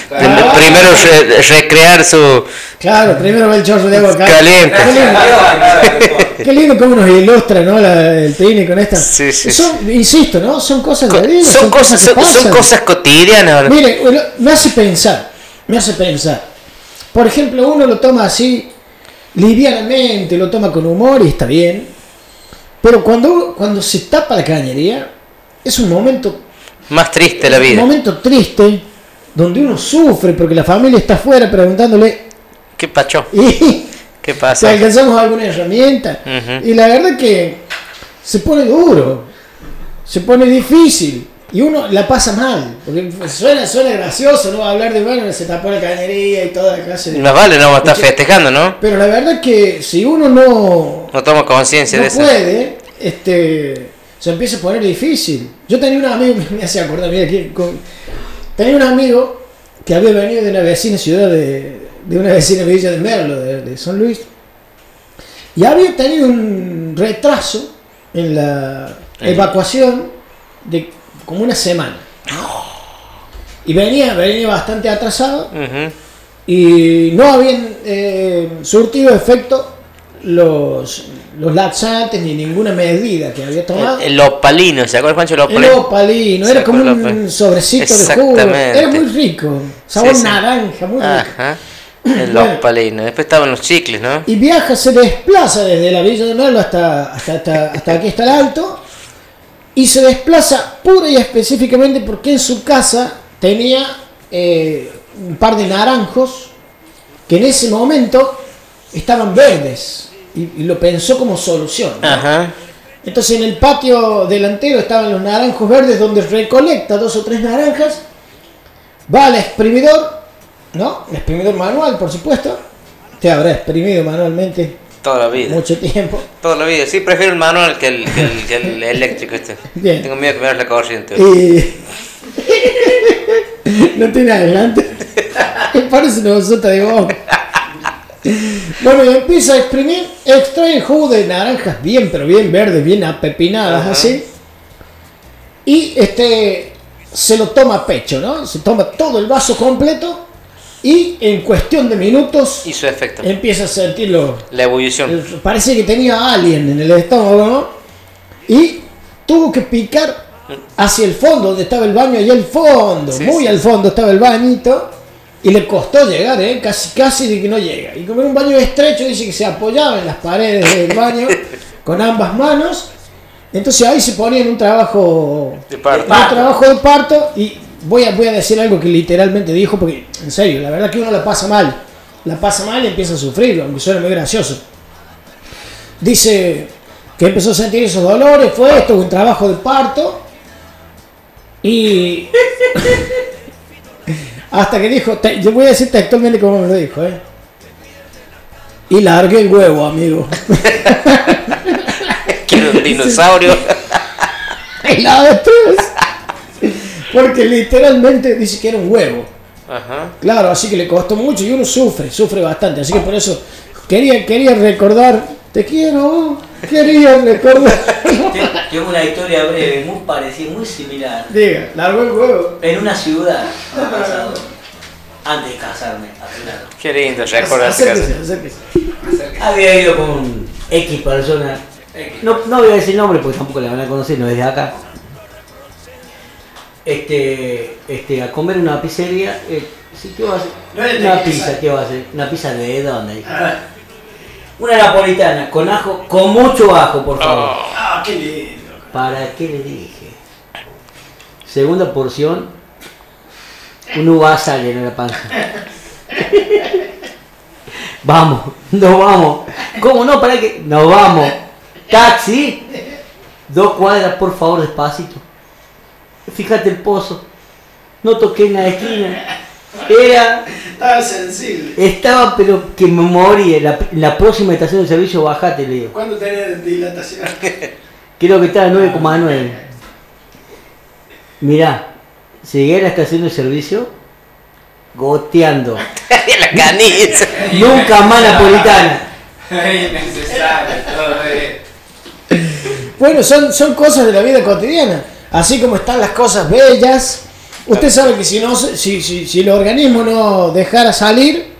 prim- primero re- recrear su Claro, primero va el chorro de agua acá. caliente. Qué lindo, [LAUGHS] qué lindo cómo nos ilustra, ¿no? La- el Pini con esta. Sí, sí, Son, insisto, ¿no? Son cosas de vida. Son cosas, que son, cosas cotidianas. Mire, bueno, me hace pensar, me hace pensar. Por ejemplo, uno lo toma así livianamente, lo toma con humor y está bien. Pero cuando, cuando se tapa la cañería, es un momento, Más triste la un vida. momento triste, donde uno sufre porque la familia está afuera preguntándole, ¿Qué pacho? [LAUGHS] ¿y ¿Qué si pasa? alcanzamos alguna herramienta? Y la verdad que se pone duro, se pone difícil. Y uno la pasa mal, porque suena, suena gracioso, ¿no? Hablar de, bueno, se tapó la cañería y toda la clase de... Más vale no Porque- festejando, ¿no? Pero la verdad que si uno no, No toma conciencia no de eso. puede, este, se empieza a poner difícil. Yo tenía un amigo, [LAUGHS] me hace acordar, mira, con- tenía un amigo que había venido de una vecina ciudad de, de una vecina villa de Merlo, de, de San Luis, y había tenido un retraso en la evacuación de como una semana. Y venía, venía bastante atrasado y no habían eh, surtido efecto los, los laxantes ni ninguna medida que había tomado. El, el opalino, ¿se acuerda Juancho El opalino? opalino, Se era como un sobrecito de jugo. Era muy rico. Sabor Sí, naranja, muy rico. Ajá. [CLEARS THROAT] El Bueno. opalino. Después estaban los chicles, ¿no? Y viaja, se desplaza desde la Villa de Merlo hasta, hasta, hasta, hasta aquí, hasta el alto. Y se desplaza pura y específicamente porque en su casa tenía eh, un par de naranjos que en ese momento estaban verdes. Y, y lo pensó como solución. ¿no? Ajá. Entonces en el patio delantero estaban los naranjos verdes donde recolecta dos o tres naranjas, va al exprimidor, ¿no? El exprimidor manual, por supuesto. Te habrá exprimido manualmente Toda la vida. mucho tiempo. Toda la vida. Sí, prefiero el manual que el, que el, que el [LAUGHS] eléctrico este. Bien. Tengo miedo que me la corriente. Y... [LAUGHS] no tiene adelante. Parece una bolsota de goma. [LAUGHS] Bueno, y empieza a exprimir, extrae el jugo de naranjas bien, pero bien verdes, bien apepinadas así. Y este se lo toma a pecho, ¿no? Se toma todo el vaso completo y en cuestión de minutos efecto. empieza a sentirlo. La ebullición. El- Parece que tenía alien en el estómago, ¿no? Y tuvo que picar hacia el fondo, donde estaba el baño, allá al fondo, Sí, muy sí. al fondo estaba el bañito. Y le costó llegar, ¿eh? Casi, casi de que no llega. Y como era un baño estrecho, dice que se apoyaba en las paredes del baño [LAUGHS] con ambas manos. Entonces ahí se ponía en un trabajo De parto. en un trabajo de parto y voy a, voy a decir algo que literalmente dijo porque en serio, la verdad que uno la pasa mal. La pasa mal y empieza a sufrir, aunque suena muy gracioso. Dice que empezó a sentir esos dolores, fue esto, un trabajo de parto. Y [LAUGHS] hasta que dijo, te- yo voy a decir textualmente cómo me lo dijo, ¿eh? Y largué el huevo, amigo. [LAUGHS] Quiero un dinosaurio. [LAUGHS] Y la avestruz. Porque literalmente dice que era un huevo. Ajá. Claro, así que le costó mucho y uno sufre, sufre bastante. Así que por eso quería, quería recordar, te quiero, quería recordar. [LAUGHS] Tengo una historia breve, muy parecida, muy similar. Diga, largó el huevo. En una ciudad, ha pasado, antes de casarme, aclarado. Qué lindo acérquese. Había ido con X persona. No, no voy a decir nombre porque tampoco la van a conocer, no es de acá. Este, este, a comer una pizzería. Eh, sí, ¿qué va a hacer? No una pizza, ¿qué va a hacer? ¿Una pizza de dónde? Una napolitana, con ajo, con mucho ajo, por favor. Ah, qué lindo. ¿Para qué le dije? Segunda porción, un uva sale en la panza. [LAUGHS] vamos, nos vamos. ¿Cómo no? ¿Para qué? Nos vamos. Taxi. Dos cuadras, por favor, despacito. Fíjate el pozo. No toqué en la esquina. Era, Estaba sensible. estaba pero que me moría. La, la próxima estación de servicio, bajate, le digo. ¿Cuándo tenés dilatación? [LAUGHS] Creo que estaba 9,9. Mirá, llegué a la estación de servicio goteando. [LAUGHS] la canilla. Nunca más napolitana. Bueno, son, son cosas de la vida cotidiana. Así como están las cosas bellas. Usted sabe que si, no, si, si, si el organismo no dejara salir,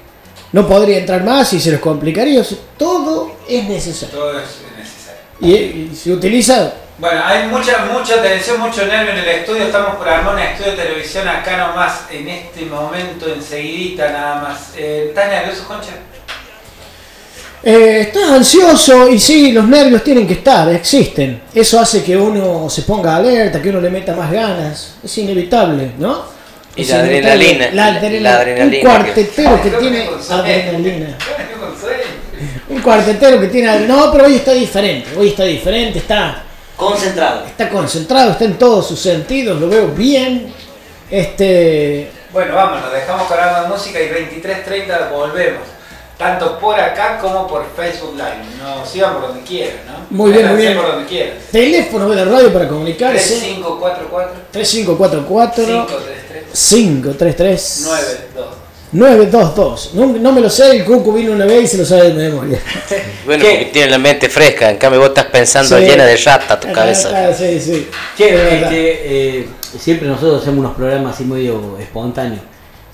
no podría entrar más y se les complicaría. O sea, Todo es necesario. Todo es necesario. Y, y se utiliza. Bueno, hay mucha, mucha tensión, mucho nervio en el estudio. Estamos por armar un estudio de televisión acá nomás, en este momento, enseguidita nada más. Eh, ¿Estás nervioso, Concha? Eh, estás ansioso y sí, los nervios tienen que estar, existen. Eso hace que uno se ponga alerta, que uno le meta más ganas. Es inevitable, ¿no? Y Es la inevitable. adrenalina, La, la adrenalina. adrenalina Un que- cuartetero que tiene adrenalina. [LAUGHS] Un cuartetero que tiene. No, pero hoy está diferente. Hoy está diferente, está, Concentrado. está concentrado, está en todos sus sentidos, lo veo bien. Este. Bueno, vamos, nos dejamos de música y 23.30 volvemos. Tanto por acá como por Facebook Live. Nos sigan por donde quieran, ¿no? Muy bien, muy bien. por donde quieran. Teléfono de la radio para comunicarse. 3544 3544 533 533 92. 922. No, no me lo sé, el Cucu vino una vez y se lo sabe de memoria. [LAUGHS] Bueno, ¿Qué? porque tiene la mente fresca, en cambio vos estás pensando Sí. llena de rata tu Ah, cabeza. ah, Sí, sí. Che, este, eh, siempre nosotros hacemos unos programas así medio espontáneos.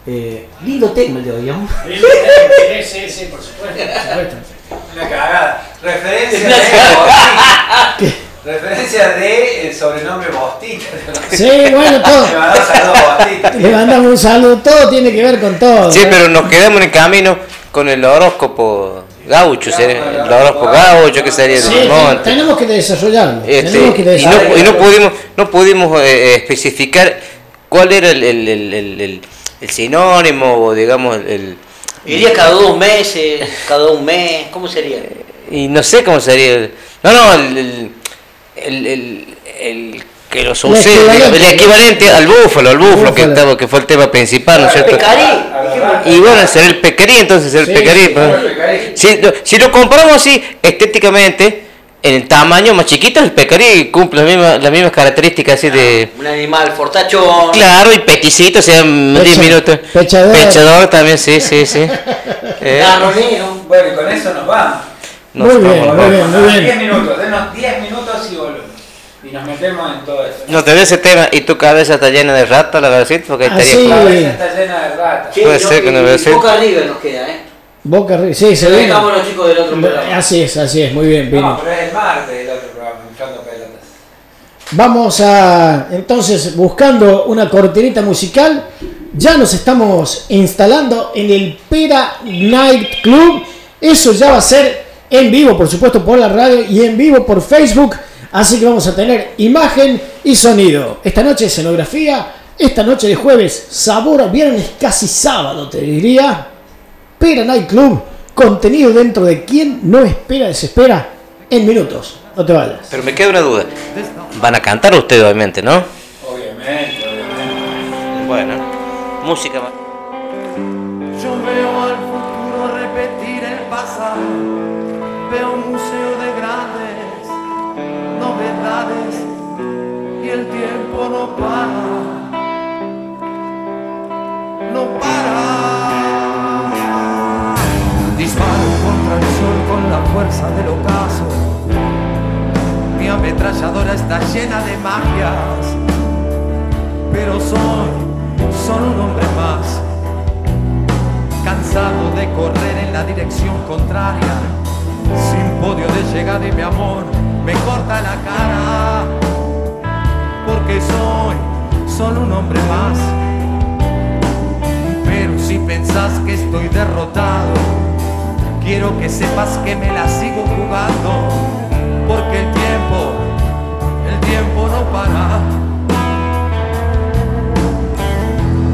Eh, lindo tema el de hoy, ¿no? Sí, sí, sí, por supuesto. por supuesto. [LAUGHS] Una cagada. Referencia Una de cagada. [LAUGHS] Referencia de el sobrenombre Bostita. Sí, bueno, [LAUGHS] todo. Le mandamos saludos a Bostita. Le mandamos un saludo, todo tiene que ver con todo. Sí, ¿no? pero nos quedamos en el camino con el horóscopo gaucho, sería- el horóscopo gaucho que sería Sí, del monte. tenemos que desarrollarlo. Este, tenemos que y, no, desarrollarlo. y no pudimos, no pudimos eh, especificar cuál era el, el- el- el- el- el sinónimo o digamos el, el- Iría cada dos meses, cada un mes, ¿cómo sería? y no sé cómo sería el- no no el, el, el- el- que lo sucede equivalente. el equivalente al búfalo al búfalo que, estaba- que fue el tema principal ¿no es cierto? Pecarí. y bueno será el pecarí entonces el Sí, pecarí sí, pues. si, lo- si lo comparamos así estéticamente en el tamaño más chiquito el pecarí cumple las mismas, las mismas características así de Un animal fortachón. Claro, y peticito, o sea, 10 Pecha- minutos. pechador. Pechador también, sí, sí, sí. [LAUGHS] Eh. Bueno, y con eso nos vamos. Nos Muy bien, muy bien, muy 10 bien. minutos, denos 10 minutos y volvemos. Y nos metemos en todo eso. No te veo ese tema y tu cabeza está llena de rata, la verdad, porque Ah, estaría sí. La claro. cabeza está llena de ratas. Puede no, ser que no así. Boca River nos queda, ¿eh? Boca River, sí, se a los chicos del otro programa. Así es, así es, muy bien. No, pero es el martes el otro programa, pelotas. Vamos a, entonces, buscando una cortinita musical, ya nos estamos instalando en el Pera Night Club. Eso ya va a ser en vivo, por supuesto, por la radio y en vivo por Facebook. Así que vamos a tener imagen y sonido. Esta noche escenografía, esta noche de jueves, sabor a viernes, casi sábado, te diría. Pera Night Club, contenido dentro de quien no espera, desespera, en minutos. No te vayas. Pero me queda una duda. Van a cantar ustedes, obviamente, ¿no? Obviamente, obviamente. Bueno, música más. Está llena de magias, pero soy solo un hombre más cansado de correr en la dirección contraria, sin podio de llegada y mi amor me corta la cara, porque soy solo un hombre más. Pero si pensás que estoy derrotado, quiero que sepas que me la sigo jugando, porque el tiempo, no para.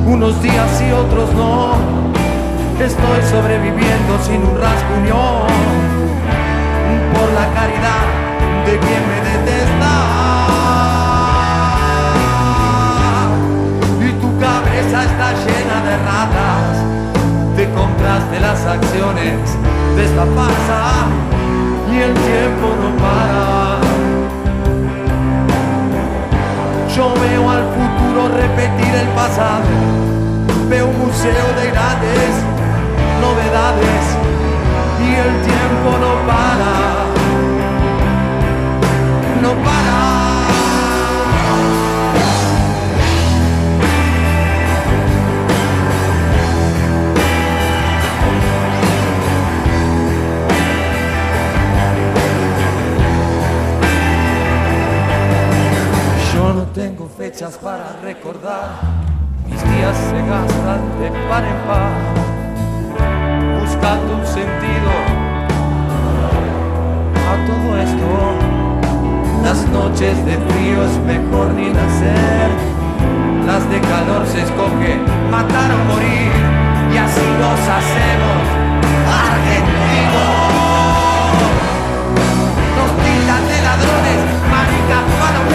Unos días y otros no. Estoy sobreviviendo sin un rasguño por la caridad de quien me detesta. Y tu cabeza está llena de ratas. Te compraste las acciones de esta farsa y el tiempo no para. Yo veo al futuro repetir el pasado. Veo un museo de grandes novedades y el tiempo no para. No para. para recordar, mis días se gastan de par en par, buscando un sentido a todo esto. Las noches de frío es mejor ni nacer, las de calor se escoge matar o morir, y así nos hacemos argentinos. Nos de ladrones, maricas,